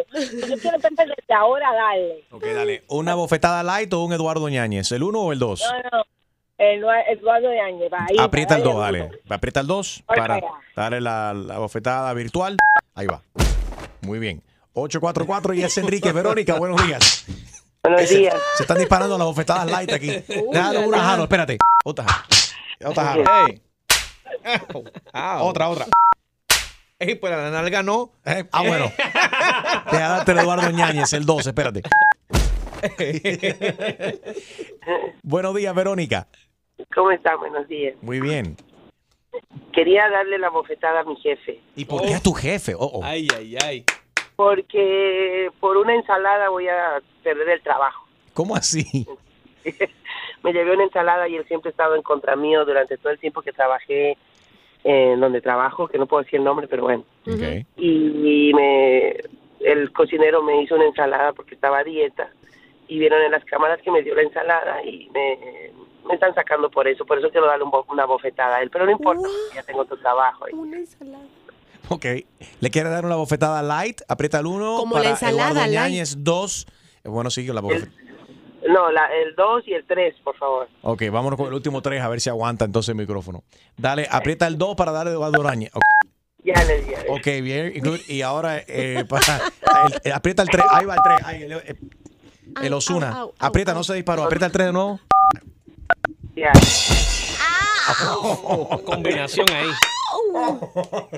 [SPEAKER 23] Yo quiero empezar desde ahora a darle.
[SPEAKER 3] Ok, dale. ¿Una bofetada light o un Eduardo Ñañez? ¿El 1 o el 2?
[SPEAKER 23] No, no, Eduardo de Áñez, va ahí.
[SPEAKER 3] Aprieta el
[SPEAKER 23] va,
[SPEAKER 3] 2,
[SPEAKER 23] ahí.
[SPEAKER 3] dale. Aprieta el 2
[SPEAKER 23] Ahora,
[SPEAKER 3] para darle la, la bofetada virtual. Ahí va. Muy bien. 844 y es Enrique. Verónica, buenos días.
[SPEAKER 20] Buenos días.
[SPEAKER 3] Se están disparando las bofetadas light aquí. Déjalo una jalo, espérate. Otra jalo. Otra jalo.
[SPEAKER 7] Hey.
[SPEAKER 3] Otra, otra.
[SPEAKER 7] Ey, pues la nalga no.
[SPEAKER 3] ah, bueno. Deja darte el Eduardo Ñañez, el 2, espérate. Buenos días, Verónica.
[SPEAKER 20] ¿Cómo está? Buenos días.
[SPEAKER 3] Muy bien.
[SPEAKER 20] Quería darle la bofetada a mi jefe.
[SPEAKER 3] ¿Y por qué a tu jefe? Oh, oh.
[SPEAKER 7] Ay, ay, ay.
[SPEAKER 20] Porque por una ensalada voy a perder el trabajo.
[SPEAKER 3] ¿Cómo así?
[SPEAKER 20] me llevé una ensalada y él siempre ha estado en contra mío durante todo el tiempo que trabajé en donde trabajo, que no puedo decir el nombre, pero bueno. Y, me, el cocinero me hizo una ensalada porque estaba a dieta y vieron en las cámaras que me dio la ensalada y me, me están sacando por eso. Por eso quiero darle un bo- una bofetada a él, pero no importa, porque ya tengo otro trabajo.
[SPEAKER 4] Una ensalada.
[SPEAKER 3] Ok. ¿Le quiere dar una bofetada light? Aprieta el 1
[SPEAKER 20] Como
[SPEAKER 3] para
[SPEAKER 20] la ensalada
[SPEAKER 3] Eduardo
[SPEAKER 20] light.
[SPEAKER 3] Ñañez 2. Bueno, sigue la bofetada.
[SPEAKER 20] No, la, el 2 y el 3, por favor.
[SPEAKER 3] Ok, vámonos con el último 3 a ver si aguanta entonces el micrófono. Dale, aprieta el 2 para darle a Eduardo Ñañez. Ok.
[SPEAKER 20] Ya le di.
[SPEAKER 3] Ok, bien, good. Y ahora eh, para, el- el- aprieta el 3. Ahí va el 3. Ahí, el, eh, el Osuna. Aprieta, no se disparó. Aprieta el 3 de nuevo.
[SPEAKER 20] Ya.
[SPEAKER 7] Combinación ahí.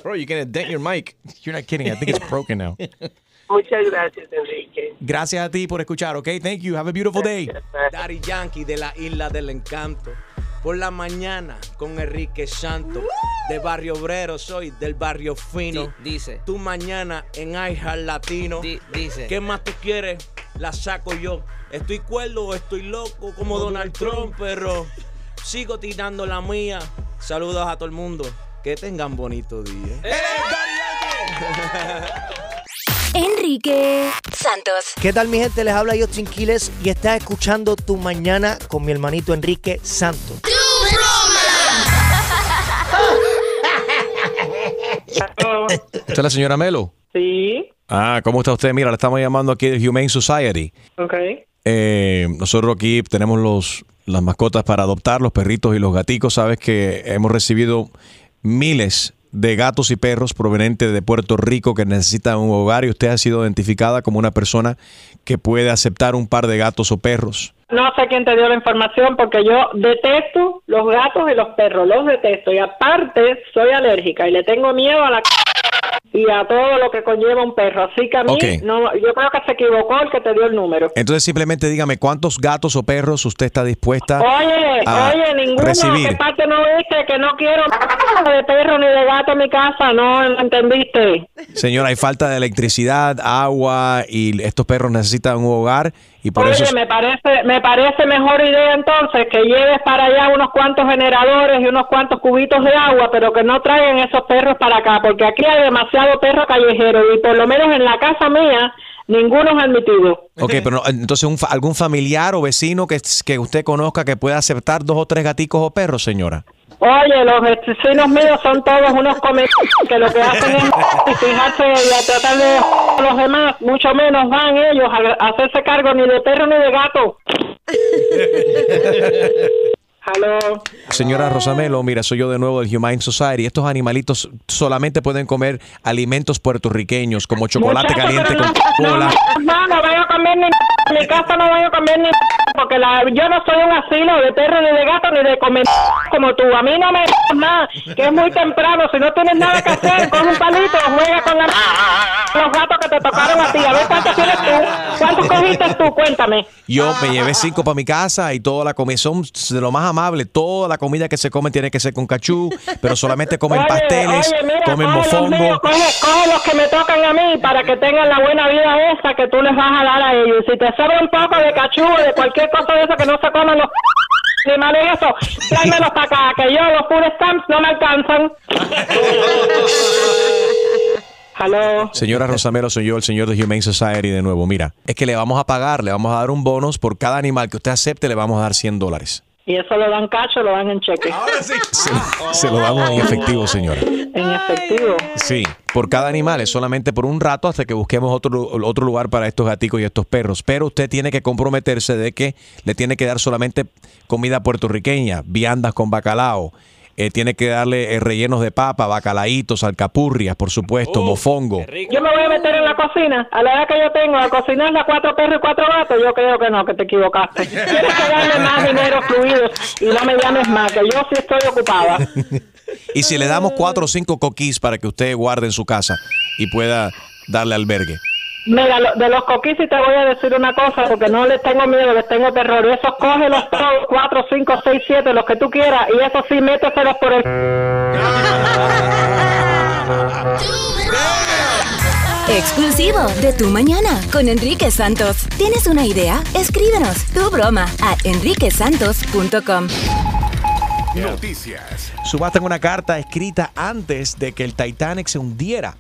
[SPEAKER 7] Bro, you're gonna dent your mic.
[SPEAKER 3] You're not kidding. I think it's broken now.
[SPEAKER 20] Muchas gracias, Enrique.
[SPEAKER 3] Gracias a ti por escuchar, ok? Thank you. Have a beautiful day.
[SPEAKER 24] Daddy Yankee de la Isla del Encanto. Por la mañana con Enrique Santo. De Barrio Obrero soy, del Barrio Fino. dice. Tu mañana en iHeart Latino. dice. ¿Qué más tú quieres? La saco yo. Estoy cuerdo o estoy loco como Donald Trump, pero sigo tirando la mía. Saludos a todo el mundo. Que tengan bonito día.
[SPEAKER 2] Enrique Santos.
[SPEAKER 22] ¿Qué tal mi gente? Les habla yo Quiles y estás escuchando Tu Mañana con mi hermanito Enrique Santos.
[SPEAKER 3] ¿Esta es la señora Melo?
[SPEAKER 21] Sí,
[SPEAKER 3] Ah, ¿cómo está usted? Mira, le estamos llamando aquí de Humane Society.
[SPEAKER 21] ok.
[SPEAKER 3] Eh, nosotros aquí tenemos los, las mascotas para adoptar, los perritos y los gaticos. Sabes que hemos recibido miles de gatos y perros proveniente de Puerto Rico que necesitan un hogar y usted ha sido identificada como una persona que puede aceptar un par de gatos o perros.
[SPEAKER 25] No sé quién te dio la información porque yo detesto los gatos y los perros, los detesto. Y aparte, soy alérgica y le tengo miedo a la y a todo lo que conlleva un perro. Así que a mí, no, yo creo que se equivocó el que te dio el número.
[SPEAKER 3] Entonces simplemente dígame cuántos gatos o perros usted está dispuesta
[SPEAKER 25] Oye,
[SPEAKER 3] a
[SPEAKER 25] oye, ninguno,
[SPEAKER 3] recibir.
[SPEAKER 25] ¿qué parte no viste? Que no quiero de perro ni de gato en mi casa, no, ¿no entendiste?
[SPEAKER 3] Señora, hay falta de electricidad, agua y estos perros necesitan un hogar y por
[SPEAKER 25] Oye,
[SPEAKER 3] eso...
[SPEAKER 25] me parece, me parece mejor idea entonces que lleves para allá unos cuantos generadores y unos cuantos cubitos de agua, pero que no traigan esos perros para acá, porque aquí hay demasiado perro callejero y por lo menos en la casa mía ninguno es admitido.
[SPEAKER 3] Ok, pero no, entonces un fa- algún familiar o vecino que, que usted conozca que pueda aceptar dos o tres gaticos o perros, señora.
[SPEAKER 25] Oye, los vecinos míos son todos unos come que lo que hacen es fijarse y a tratar de a los demás, mucho menos van ellos a, hacerse cargo ni de perro ni de gato. Aló.
[SPEAKER 3] Señora Rosamelo, mira, soy yo de nuevo del Humane Society. Estos animalitos solamente pueden comer alimentos puertorriqueños como chocolate
[SPEAKER 25] Muchacho,
[SPEAKER 3] caliente con
[SPEAKER 25] no,
[SPEAKER 3] cola.
[SPEAKER 25] No, no voy a comer ni mi casa no voy a comer ni porque la, yo no soy un asilo de perro ni de gato ni de comer como tú. A mí no me nada, que es muy temprano. Si no tienes nada que hacer, coge un palito, juega con la, los gatos que te tocaron a ti. A ver cuántos tienes tú. ¿Cuántos cogiste tú? Cuéntame.
[SPEAKER 3] Yo me llevé cinco para mi casa y toda la comida son de lo más amable. Toda la comida que se come tiene que ser con cachú, pero solamente comen
[SPEAKER 25] Oye,
[SPEAKER 3] pasteles,
[SPEAKER 25] oye, mira,
[SPEAKER 3] comen mofongo.
[SPEAKER 25] coge, coge los que me tocan a mí para que tengan la buena vida esa que tú les vas a dar a ellos. Si te sobra un poco de cachú de cualquier cosa de eso que no se coman los animales eso, tráemelos para acá, que yo los food stamps no me alcanzan. Aló.
[SPEAKER 3] Señora Rosamelo, soy yo, el señor de Humane Society de nuevo. Mira, es que le vamos a pagar, le vamos a dar un bonus por cada animal que usted acepte, le vamos a dar 100 dólares.
[SPEAKER 25] Y eso lo dan cacho, lo dan en cheque.
[SPEAKER 3] Se, se lo damos en efectivo, señora.
[SPEAKER 25] En efectivo.
[SPEAKER 3] Sí, por cada animal, es solamente por un rato hasta que busquemos otro, otro lugar para estos gaticos y estos perros. Pero usted tiene que comprometerse de que le tiene que dar solamente comida puertorriqueña, viandas con bacalao. Eh, tiene que darle eh, rellenos de papa, bacalaitos, alcapurrias, por supuesto, mofongo.
[SPEAKER 25] Yo me voy a meter en la cocina. A la edad que yo tengo, a cocinar a cuatro perros y cuatro gatos, yo creo que no, que te equivocaste. Tienes que darle más dinero fluido y no me llames más, que yo sí estoy ocupada.
[SPEAKER 3] Y si le damos cuatro o cinco coquís para que usted guarde en su casa y pueda darle albergue.
[SPEAKER 25] Mira, lo- de los coquis te voy a decir una cosa, porque no les tengo miedo, les tengo terror. Y esos cógelos todos, cuatro, cinco, seis, siete, los que tú quieras, y eso sí, méteselos por el...
[SPEAKER 2] Exclusivo de Tu Mañana con Enrique Santos. ¿Tienes una idea? Escríbenos tu broma a enriquesantos.com.
[SPEAKER 26] Noticias.
[SPEAKER 3] Subastan una carta escrita antes de que el Titanic se hundiera.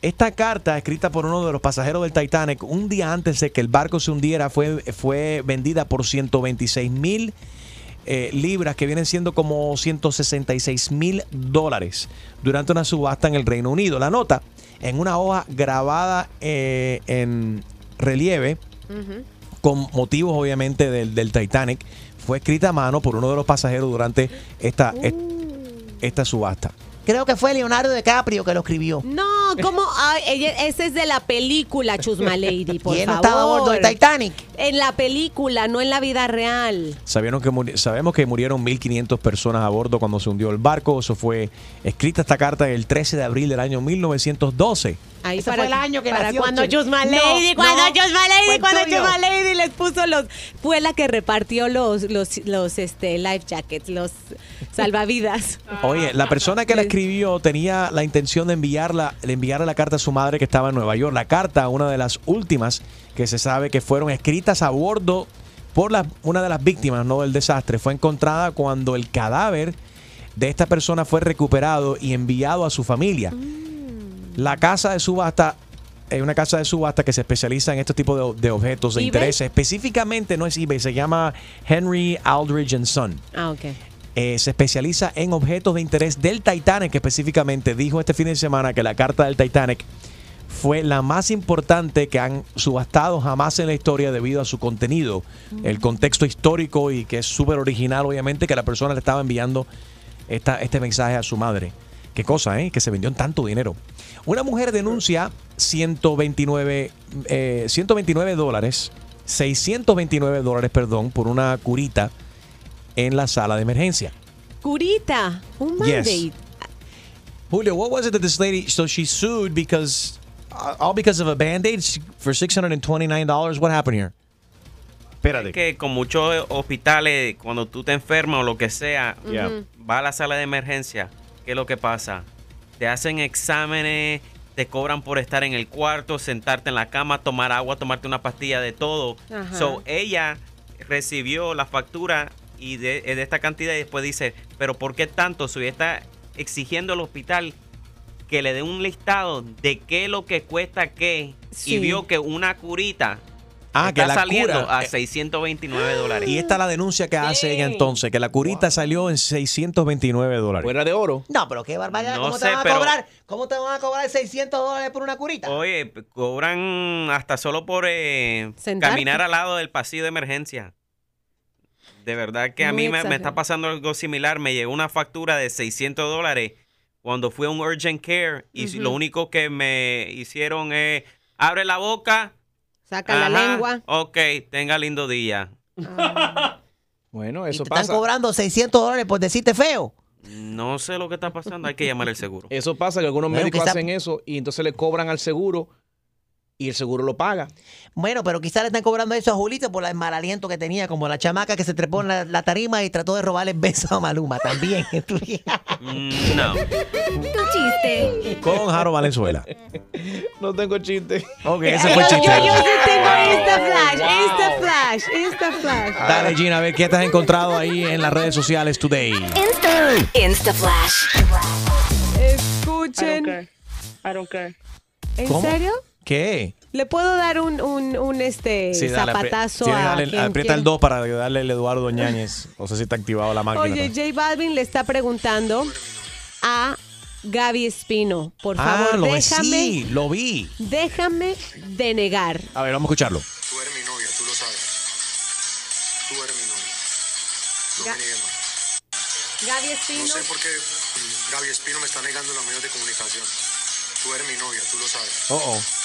[SPEAKER 3] Esta carta, escrita por uno de los pasajeros del Titanic, un día antes de que el barco se hundiera, fue, fue vendida por 126 mil eh, libras, que vienen siendo como 166 mil dólares, durante una subasta en el Reino Unido. La nota, en una hoja grabada eh, en relieve, con motivos obviamente del, del Titanic, fue escrita a mano por uno de los pasajeros durante esta, est- esta subasta.
[SPEAKER 5] Creo que fue Leonardo DiCaprio que lo escribió.
[SPEAKER 4] No, ¿cómo? Ay, ella- ese es de la película, Chusma Lady, por
[SPEAKER 5] ¿Y él no
[SPEAKER 4] favor.
[SPEAKER 5] estaba a bordo del Titanic?
[SPEAKER 4] En la película, no en la vida real.
[SPEAKER 3] Sabieron que muri- sabemos que murieron 1.500 personas a bordo cuando se hundió el barco. Eso fue escrita esta carta el 13 de abril del año 1912.
[SPEAKER 4] Ahí
[SPEAKER 5] Ese
[SPEAKER 4] para,
[SPEAKER 5] fue el año que
[SPEAKER 4] para
[SPEAKER 5] nació
[SPEAKER 4] cuando
[SPEAKER 5] Chen.
[SPEAKER 4] Chusma
[SPEAKER 5] No,
[SPEAKER 4] Lady, cuando
[SPEAKER 5] no,
[SPEAKER 4] Chusma
[SPEAKER 5] fue
[SPEAKER 4] Lady,
[SPEAKER 5] el
[SPEAKER 4] cuando
[SPEAKER 5] tuyo.
[SPEAKER 4] Chusma Lady les puso los, fue la que repartió los, los, los, este, life jackets, los salvavidas.
[SPEAKER 3] Oye, la persona que la escribió tenía la intención de enviarla, de enviarle la carta a su madre que estaba en Nueva York. La carta, una de las últimas que se sabe que fueron escritas a bordo por la- una de las víctimas ¿no? del desastre, fue encontrada cuando el cadáver de esta persona fue recuperado y enviado a su familia. La casa de subasta es una casa de subasta que se especializa en este tipo de, de objetos de
[SPEAKER 4] ¿eBay?
[SPEAKER 3] interés. Específicamente no es eBay, se llama Henry Aldridge and Son.
[SPEAKER 4] Ah, ok.
[SPEAKER 3] Eh, se especializa en objetos de interés del Titanic específicamente. Dijo este fin de semana que la carta del Titanic fue la más importante que han subastado jamás en la historia debido a su contenido, el contexto histórico y que es súper original, obviamente, que la persona le estaba enviando esta, este mensaje a su madre. Qué cosa, ¿eh? Que se vendió en tanto dinero. Una mujer denuncia 129, eh, 129 dólares, 629 dólares, perdón, por una curita en la sala de emergencia.
[SPEAKER 4] Curita, un
[SPEAKER 3] Yes.
[SPEAKER 4] Band-Aid.
[SPEAKER 3] Julio, what was it that this lady, so she sued because, uh, all because of a band-aid for $629? What happened here? Espérate.
[SPEAKER 26] Es que con muchos hospitales, cuando tú te enfermas o lo que sea,
[SPEAKER 3] Yeah.
[SPEAKER 4] Mm.
[SPEAKER 26] va a la sala de emergencia, ¿qué es lo que pasa? Te hacen exámenes, te cobran por estar en el cuarto, sentarte en la cama, tomar agua, tomarte una pastilla de todo.
[SPEAKER 27] Ajá.
[SPEAKER 26] So, ella recibió la factura y de, de esta cantidad y después dice, pero ¿por qué tanto? Si está exigiendo al hospital que le dé un listado de qué es lo que cuesta qué
[SPEAKER 3] Sí.
[SPEAKER 26] y vio que una curita
[SPEAKER 3] Ah, que
[SPEAKER 26] está
[SPEAKER 3] la
[SPEAKER 26] saliendo
[SPEAKER 3] cura-
[SPEAKER 26] a 629 dólares.
[SPEAKER 3] Y esta es la denuncia que hace ella entonces, que la curita salió en 629 dólares.
[SPEAKER 7] Fuera de oro.
[SPEAKER 5] No, pero qué barbaridad.
[SPEAKER 26] No
[SPEAKER 5] ¿Cómo
[SPEAKER 26] sé,
[SPEAKER 5] te van a
[SPEAKER 26] pero-
[SPEAKER 5] cobrar? ¿Cómo te van a cobrar 600 dólares por una curita?
[SPEAKER 26] Oye, cobran hasta solo por eh, caminar al lado del pasillo de emergencia. De verdad que a
[SPEAKER 4] Muy
[SPEAKER 26] mí me, está pasando algo similar. Me llegó una factura de 600 dólares cuando fui a un urgent care y lo único que me hicieron es abre la boca.
[SPEAKER 4] Saca la lengua.
[SPEAKER 26] Ok, tenga lindo día.
[SPEAKER 7] Bueno, eso
[SPEAKER 5] Te están
[SPEAKER 7] pasa.
[SPEAKER 5] cobrando 600 dólares por decirte feo.
[SPEAKER 26] No sé lo que está pasando, hay que llamar al seguro.
[SPEAKER 7] Eso pasa que algunos
[SPEAKER 5] Bueno,
[SPEAKER 7] médicos
[SPEAKER 5] quizá-
[SPEAKER 7] hacen eso y entonces le cobran al seguro y el seguro lo paga.
[SPEAKER 5] Bueno, pero quizás le están cobrando eso a Julito por el mal aliento que tenía, como la chamaca que se trepó en la, la tarima y trató de robarle el beso a Maluma también.
[SPEAKER 26] Mm, No.
[SPEAKER 2] Tu chiste.
[SPEAKER 3] Con Jaro Valenzuela.
[SPEAKER 7] No tengo chiste.
[SPEAKER 3] Ok, ese fue el
[SPEAKER 4] Yo,
[SPEAKER 3] chiste.
[SPEAKER 4] yo sí tengo Insta Flash, Flash.
[SPEAKER 3] Dale, Gina, a ver qué te has encontrado ahí en las redes sociales today.
[SPEAKER 2] Insta. Insta Flash.
[SPEAKER 4] Escuchen.
[SPEAKER 19] I don't care.
[SPEAKER 4] ¿En
[SPEAKER 3] ¿Cómo?
[SPEAKER 4] serio?
[SPEAKER 3] ¿Qué?
[SPEAKER 4] ¿Le puedo dar un, un, un este
[SPEAKER 3] Sí, dale, apri-
[SPEAKER 4] zapatazo
[SPEAKER 3] sí,
[SPEAKER 4] a quien
[SPEAKER 3] aprieta el 2 para darle el Eduardo Ñañez. No sé si está activado la máquina.
[SPEAKER 4] Oye, J Balvin le está preguntando a Gaby Espino. Por
[SPEAKER 3] ah,
[SPEAKER 4] favor,
[SPEAKER 3] vi,
[SPEAKER 4] déjame,
[SPEAKER 3] sí, lo vi.
[SPEAKER 4] déjame denegar.
[SPEAKER 3] A ver, vamos a escucharlo.
[SPEAKER 27] Tú eres mi novia, tú lo sabes. Tú eres mi novia. No
[SPEAKER 4] Ga-
[SPEAKER 27] me niegues más.
[SPEAKER 4] Gaby Espino.
[SPEAKER 27] No sé por qué Gaby Espino me está negando los medios de comunicación. Tú eres mi novia, tú lo sabes.
[SPEAKER 3] Oh, oh.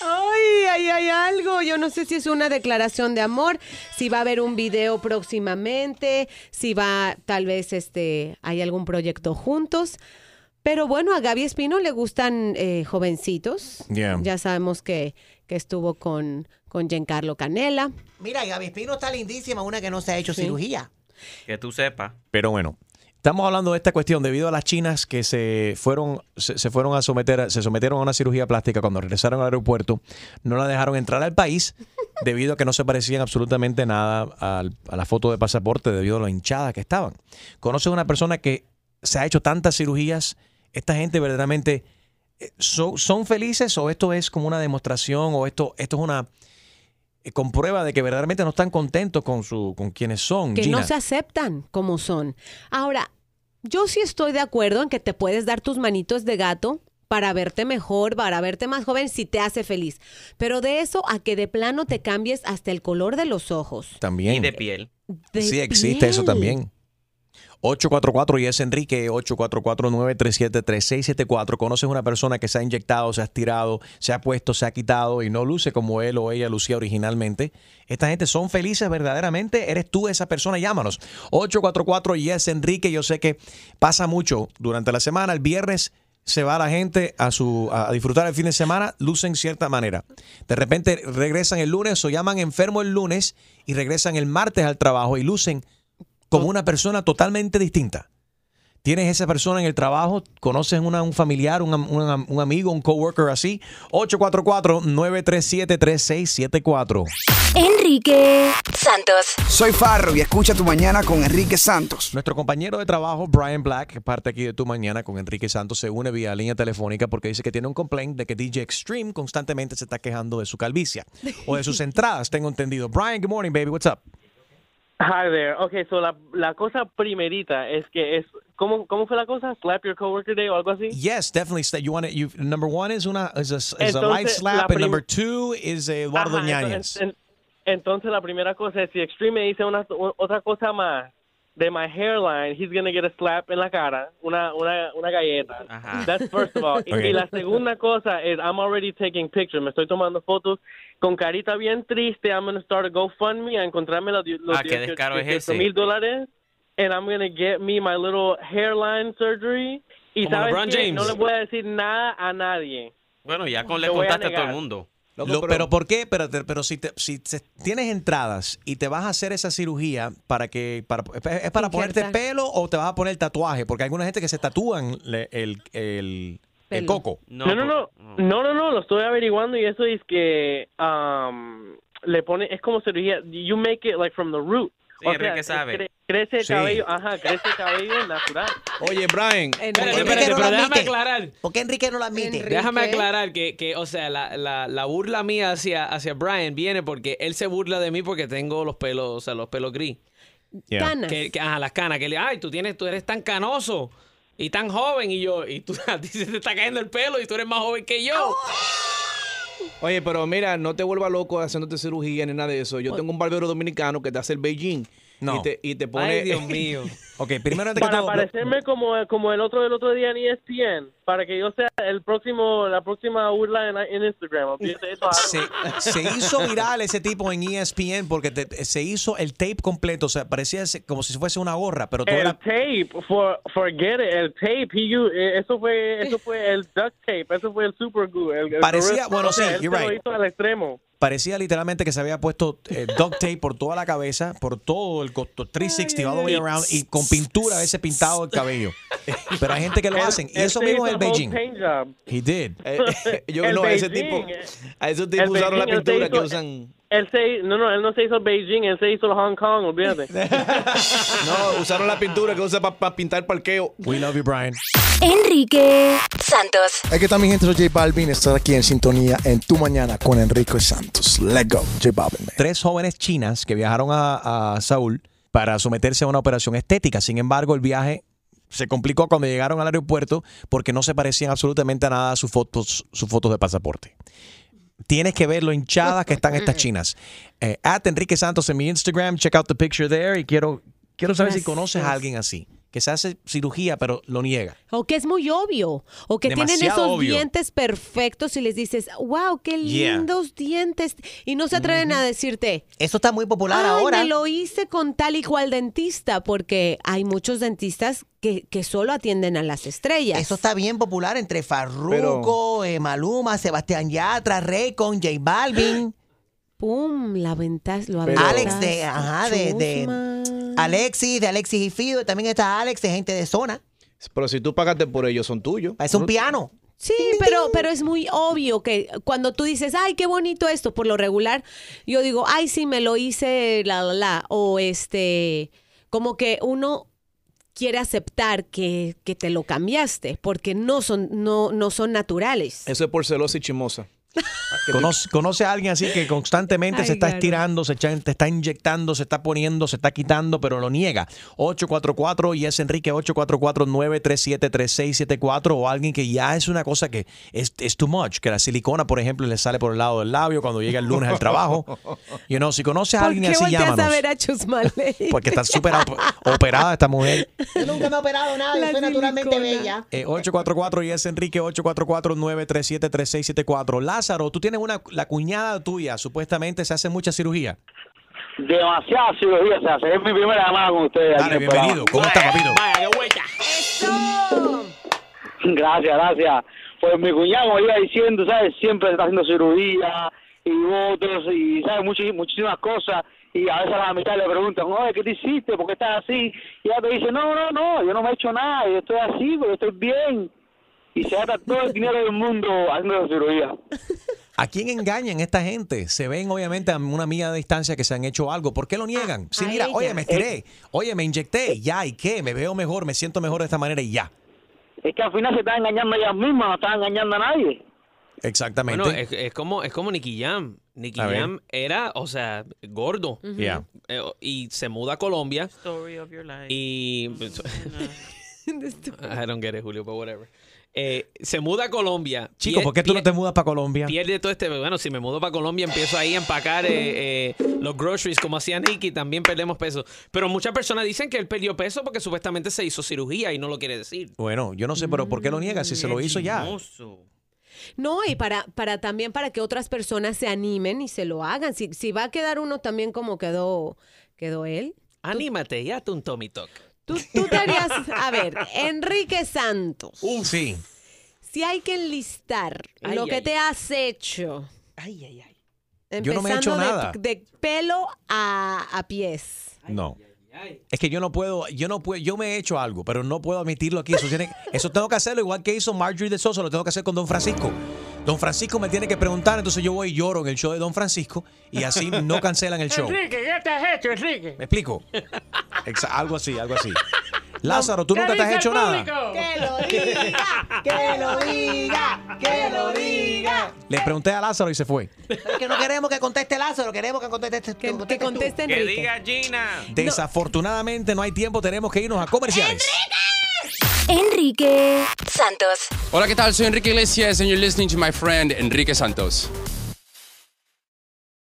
[SPEAKER 4] Ay, ay, hay algo. Yo no sé si es una declaración de amor, si va a haber un video próximamente, si va, tal vez, este, hay algún proyecto juntos. Pero bueno, a Gaby Espino le gustan eh, jovencitos.
[SPEAKER 3] Yeah.
[SPEAKER 4] Ya sabemos que, que estuvo con, con Giancarlo Canela.
[SPEAKER 5] Mira, Gaby Espino está lindísima, una que no se ha hecho
[SPEAKER 4] Sí.
[SPEAKER 5] cirugía.
[SPEAKER 26] Que tú sepas.
[SPEAKER 3] Pero bueno, estamos hablando de esta cuestión debido a las chinas que se fueron, se, se fueron a someter, a- se sometieron a una cirugía plástica cuando regresaron al aeropuerto, no la dejaron entrar al país debido a que no se parecían absolutamente nada al- a, la foto de pasaporte debido a lo hinchada que estaban. ¿Conoces una persona que se ha hecho tantas cirugías? Esta gente verdaderamente eh, son, son felices o esto es como una demostración o esto, esto es una eh, comprueba de que verdaderamente no están contentos con su, con quienes son.
[SPEAKER 4] que
[SPEAKER 3] Gina?
[SPEAKER 4] no se aceptan como son. Ahora, yo sí estoy de acuerdo en que te puedes dar tus manitos de gato para verte mejor, para verte más joven si te hace feliz. Pero de eso a que de plano te cambies hasta el color de los ojos.
[SPEAKER 3] También.
[SPEAKER 26] Y de piel.
[SPEAKER 4] De
[SPEAKER 3] sí, existe eso también. 844 y es Enrique 844-937-3674. Conoces una persona que se ha inyectado, se ha estirado, se ha puesto, se ha quitado y no luce como él o ella lucía originalmente. Esta gente son felices verdaderamente. ¿Eres tú esa persona? Llámanos. 844 y es Enrique. Yo sé que pasa mucho durante la semana. El viernes se va la gente a su a disfrutar el fin de semana, lucen cierta manera. De repente regresan el lunes o llaman enfermo el lunes y regresan el martes al trabajo y lucen como una persona totalmente distinta. Tienes esa persona en el trabajo, conoces una- un familiar, un, un un amigo, un coworker así. 844-937-3674.
[SPEAKER 2] Enrique Santos.
[SPEAKER 28] Soy Farro y escucha tu mañana con Enrique Santos.
[SPEAKER 3] Nuestro compañero de trabajo, Brian Black, que parte aquí de tu mañana con Enrique Santos, se une vía línea telefónica porque dice que tiene un complaint de que DJ Extreme constantemente se está quejando de su calvicie o de sus entradas, tengo entendido. Brian, good morning, baby. What's up?
[SPEAKER 29] Hi there. Okay, so la, la cosa primerita es que es ¿cómo, ¿cómo fue la cosa? Slap your coworker day o algo así.
[SPEAKER 3] Yes, definitely. You want it, you, number one is, una, is, a, is a
[SPEAKER 29] Entonces,
[SPEAKER 3] light slap,
[SPEAKER 29] la
[SPEAKER 3] and number two is a Eduardo
[SPEAKER 29] Ajá,
[SPEAKER 3] Ñañez.
[SPEAKER 29] entonces, en- entonces la primera cosa es si Extreme me dice una otra cosa más de my hairline, he's gonna get a slap en la cara, una una una galleta. That's first of all. Y-
[SPEAKER 26] Okay.
[SPEAKER 29] Y la segunda cosa es I'm already taking pictures. Me estoy tomando fotos con carita bien triste. I'm gonna start a GoFundMe a encontrarme los, los
[SPEAKER 26] Ah, qué descaro es
[SPEAKER 29] 18
[SPEAKER 26] ese.
[SPEAKER 29] mil dólares. And I'm gonna get me my little hairline surgery. Y
[SPEAKER 26] Como
[SPEAKER 29] sabes
[SPEAKER 26] LeBron
[SPEAKER 29] qué?
[SPEAKER 26] James.
[SPEAKER 29] no le voy a decir nada a nadie.
[SPEAKER 26] Bueno, ya con le
[SPEAKER 29] a
[SPEAKER 26] contaste a todo el
[SPEAKER 29] negar.
[SPEAKER 3] Lo- pero, ¿por qué? Pero, pero si, te- si te- tienes entradas y te vas a hacer esa cirugía para que para, es para ponerte pelo o te vas a poner tatuaje, porque hay alguna gente que se tatúan le- el, el, el coco.
[SPEAKER 29] No, no, no, no, no, no, lo estoy averiguando y eso es que um, le pone, es como cirugía, you make it like from the root.
[SPEAKER 26] Sí,
[SPEAKER 29] O
[SPEAKER 26] Enrique
[SPEAKER 29] sea,
[SPEAKER 26] sabe.
[SPEAKER 29] Cre- crece el
[SPEAKER 7] Sí.
[SPEAKER 29] cabello, ajá, crece el cabello natural.
[SPEAKER 7] Oye, Brian.
[SPEAKER 10] Espérate, espérate, pero déjame aclarar.
[SPEAKER 5] ¿Por qué Enrique no lo admite?
[SPEAKER 10] Déjame aclarar que, que, o sea, la, la, la burla mía hacia, hacia Brian viene porque él se burla de mí porque tengo los pelos, o sea, los pelos gris.
[SPEAKER 4] Yeah. Canas.
[SPEAKER 10] Que, que- ajá, las canas. Que le, ay, tú tienes, tú eres tan canoso y tan joven y yo, y tú a ti se te está cayendo el pelo y tú eres más joven que yo.
[SPEAKER 7] Oye, pero mira, no te vuelvas loco haciéndote cirugía ni nada de eso. Yo tengo un barbero dominicano que te hace el Beijing.
[SPEAKER 3] No.
[SPEAKER 7] Y te, y te pone.
[SPEAKER 29] Ay, Dios mío.
[SPEAKER 3] ok, primero antes que
[SPEAKER 29] Para
[SPEAKER 3] todo.
[SPEAKER 29] parecerme como, como el otro del otro día en ESPN, para que yo sea el próximo, la próxima burla en, en Instagram.
[SPEAKER 3] Se, se hizo viral ese tipo en ESPN porque te- se hizo el tape completo, o sea, parecía como si fuese una gorra, pero todo
[SPEAKER 29] El
[SPEAKER 3] era
[SPEAKER 29] tape, for, forget it, el tape, he eh, eso fue, eso fue el duct tape, eso fue el super glue. El, el
[SPEAKER 3] Parecía- bueno, sí, you're
[SPEAKER 29] se lo
[SPEAKER 3] right.
[SPEAKER 29] hizo al extremo.
[SPEAKER 3] Parecía literalmente que se había puesto eh, duct tape por toda la cabeza, por todo el costo 360 all the way around y con pintura a veces pintado el cabello. Pero hay gente que lo hacen y eso mismo es el Beijing.
[SPEAKER 29] job.
[SPEAKER 3] He did.
[SPEAKER 7] Eh, yo
[SPEAKER 29] El
[SPEAKER 7] no, a ese
[SPEAKER 29] Beijing,
[SPEAKER 7] tipo.
[SPEAKER 29] eh,
[SPEAKER 7] A esos tipos usaron la
[SPEAKER 29] Beijing, se
[SPEAKER 7] pintura que usan.
[SPEAKER 29] Él se, no, no, él no se hizo Beijing, él se hizo Hong Kong, olvídate.
[SPEAKER 7] No, usaron la pintura que usa para pintar parqueo.
[SPEAKER 3] We love you, Brian.
[SPEAKER 2] Enrique Santos.
[SPEAKER 30] Aquí está mi gente, soy J Balvin. Estás aquí en sintonía en Tu Mañana con Enrique Santos. Let's go, J Balvin. man.
[SPEAKER 3] Tres jóvenes chinas que viajaron a, a Saúl para someterse a una operación estética. Sin embargo, el viaje se complicó cuando llegaron al aeropuerto porque no se parecían absolutamente a nada a sus fotos, sus fotos de pasaporte. Tienes que ver lo hinchadas que están estas chinas. Eh, at Enrique Santos en mi Instagram, check out the picture there y quiero, quiero saber si
[SPEAKER 4] Gracias.
[SPEAKER 3] conoces a alguien así, que se hace cirugía pero lo niega.
[SPEAKER 4] O que es muy obvio. O que tienen esos
[SPEAKER 3] obvio.
[SPEAKER 4] dientes perfectos y les dices, wow, qué
[SPEAKER 3] Yeah.
[SPEAKER 4] lindos dientes. Y no se atreven a decirte.
[SPEAKER 5] Eso está muy popular
[SPEAKER 4] "Ay,
[SPEAKER 5] ahora.
[SPEAKER 4] me lo hice con tal y cual dentista, porque hay muchos dentistas que, que solo atienden a las estrellas.
[SPEAKER 5] Eso está bien popular entre Farruko, eh, Maluma, Sebastián Yatra, Raycon, J Balvin.
[SPEAKER 4] Pum, la ventaja, lo
[SPEAKER 5] Alex de, ajá, de, de Alexis, de Alexis y Fido. También está Alex, de gente de zona.
[SPEAKER 7] Pero si tú pagaste por ellos, son tuyos.
[SPEAKER 5] Es un piano.
[SPEAKER 4] Sí, pero, pero es muy obvio que cuando tú dices, ay, qué bonito esto, por lo regular, yo digo, ay, sí, me lo hice, la, la, la. O este, como que uno quiere aceptar que, que te lo cambiaste, porque no son, no, no son naturales.
[SPEAKER 7] Eso es por celosa y chimosa.
[SPEAKER 3] ¿Conoce, conoce a alguien así que constantemente se
[SPEAKER 4] Ay,
[SPEAKER 3] está
[SPEAKER 4] Garo.
[SPEAKER 3] estirando, se echa- te está inyectando, se está poniendo, se está quitando, pero lo niega? 844 y es Enrique 844-937-3674 o alguien que ya es una cosa que es, es too much, que la silicona, por ejemplo, le sale por el lado del labio cuando llega el lunes al trabajo. You know, si conoces a
[SPEAKER 4] ¿Por
[SPEAKER 3] alguien así, llámanos.
[SPEAKER 4] a ver a?
[SPEAKER 3] Porque está súper op- operada esta mujer.
[SPEAKER 5] Yo nunca me he operado nada, yo soy naturalmente bella.
[SPEAKER 3] Eh, 844 y es Enrique 844-937-3674. Lázaro, tú tienes una, la cuñada tuya, supuestamente se hace mucha cirugía.
[SPEAKER 17] Demasiada cirugía se hace. Es mi primera llamada con ustedes.
[SPEAKER 3] Dale, bienvenido. ¿Cómo estás, papito?
[SPEAKER 17] programa. Gracias, gracias. Pues mi cuñado me iba diciendo, ¿sabes? Siempre está haciendo cirugía y votos y, ¿sabes? Muchis- muchísimas cosas. Y a veces a la mitad le preguntan, oye, ¿qué te hiciste? ¿Por qué estás así? Y ella te dice, no, no, no, yo no me he hecho nada, yo estoy así, pero yo estoy bien. Y se gasta todo el dinero del mundo haciendo esa cirugía.
[SPEAKER 3] ¿A quién engañan esta gente? Se ven obviamente a una amiga de distancia que se han hecho algo. ¿Por qué lo niegan? Sí,
[SPEAKER 17] a
[SPEAKER 3] mira,
[SPEAKER 17] ella.
[SPEAKER 3] oye, me estiré. Oye, me inyecté. Ya, ¿y qué? Me veo mejor, me siento mejor de esta manera y ya.
[SPEAKER 17] Es que al final se están engañando ellas mismas, no están engañando a nadie.
[SPEAKER 3] Exactamente.
[SPEAKER 10] Bueno, es, es como, es como Nicky Jam. Nicky. Jam era, o sea, gordo.
[SPEAKER 3] Ujú. Yeah.
[SPEAKER 10] Eh, y se muda a Colombia.
[SPEAKER 26] Story of your life.
[SPEAKER 10] Y. I don't get it, Julio, but whatever. Eh, se muda a Colombia.
[SPEAKER 3] Chico, ¿por qué tú no te mudas para Colombia?
[SPEAKER 10] Pierde todo este. Bueno, si me mudo para Colombia, empiezo ahí a empacar eh, eh, los groceries como hacía Nicky, también perdemos peso. Pero muchas personas dicen que él perdió peso porque supuestamente se hizo cirugía y no lo quiere decir.
[SPEAKER 3] Bueno, yo no sé, pero ¿por qué lo niega si se lo hizo ya?
[SPEAKER 4] No, y para, para también para que otras personas se animen y se lo hagan. Si, si va a quedar uno también como quedó, quedó él.
[SPEAKER 10] Anímate y hazte un Tommy Talk.
[SPEAKER 4] Tú, tú te harías, a ver, Enrique Santos.
[SPEAKER 3] Sí.
[SPEAKER 4] Si hay que enlistar
[SPEAKER 10] Ay,
[SPEAKER 4] lo que
[SPEAKER 10] ay,
[SPEAKER 4] te has hecho.
[SPEAKER 10] Ay, ay, ay.
[SPEAKER 3] Yo no me he hecho
[SPEAKER 4] de-
[SPEAKER 3] nada.
[SPEAKER 4] De, pelo a, a pies.
[SPEAKER 3] No. Es que yo no puedo, yo no puedo, yo me he hecho algo, pero no puedo admitirlo aquí. Eso, tiene- eso tengo que hacerlo igual que hizo Marjorie de Sosa, lo tengo que hacer con Don Francisco. Don Francisco me tiene que preguntar, entonces yo voy y lloro en el show de Don Francisco y así no cancelan el show.
[SPEAKER 31] Enrique, ¿qué te has hecho, Enrique?
[SPEAKER 3] ¿Me explico? Exa- algo así, algo así. Lázaro, ¿tú
[SPEAKER 31] ¿Qué
[SPEAKER 3] nunca te has hecho nada?
[SPEAKER 5] Que lo diga, que lo diga, que lo diga.
[SPEAKER 3] Le pregunté a Lázaro y se fue.
[SPEAKER 5] Es que no queremos que conteste Lázaro, queremos que conteste, que,
[SPEAKER 4] que conteste
[SPEAKER 26] Que diga Gina.
[SPEAKER 3] Desafortunadamente no hay tiempo, tenemos que irnos a comerciales.
[SPEAKER 2] Enrique Santos.
[SPEAKER 32] Hola, ¿qué tal? Soy Enrique Iglesias and you're listening to my friend Enrique Santos.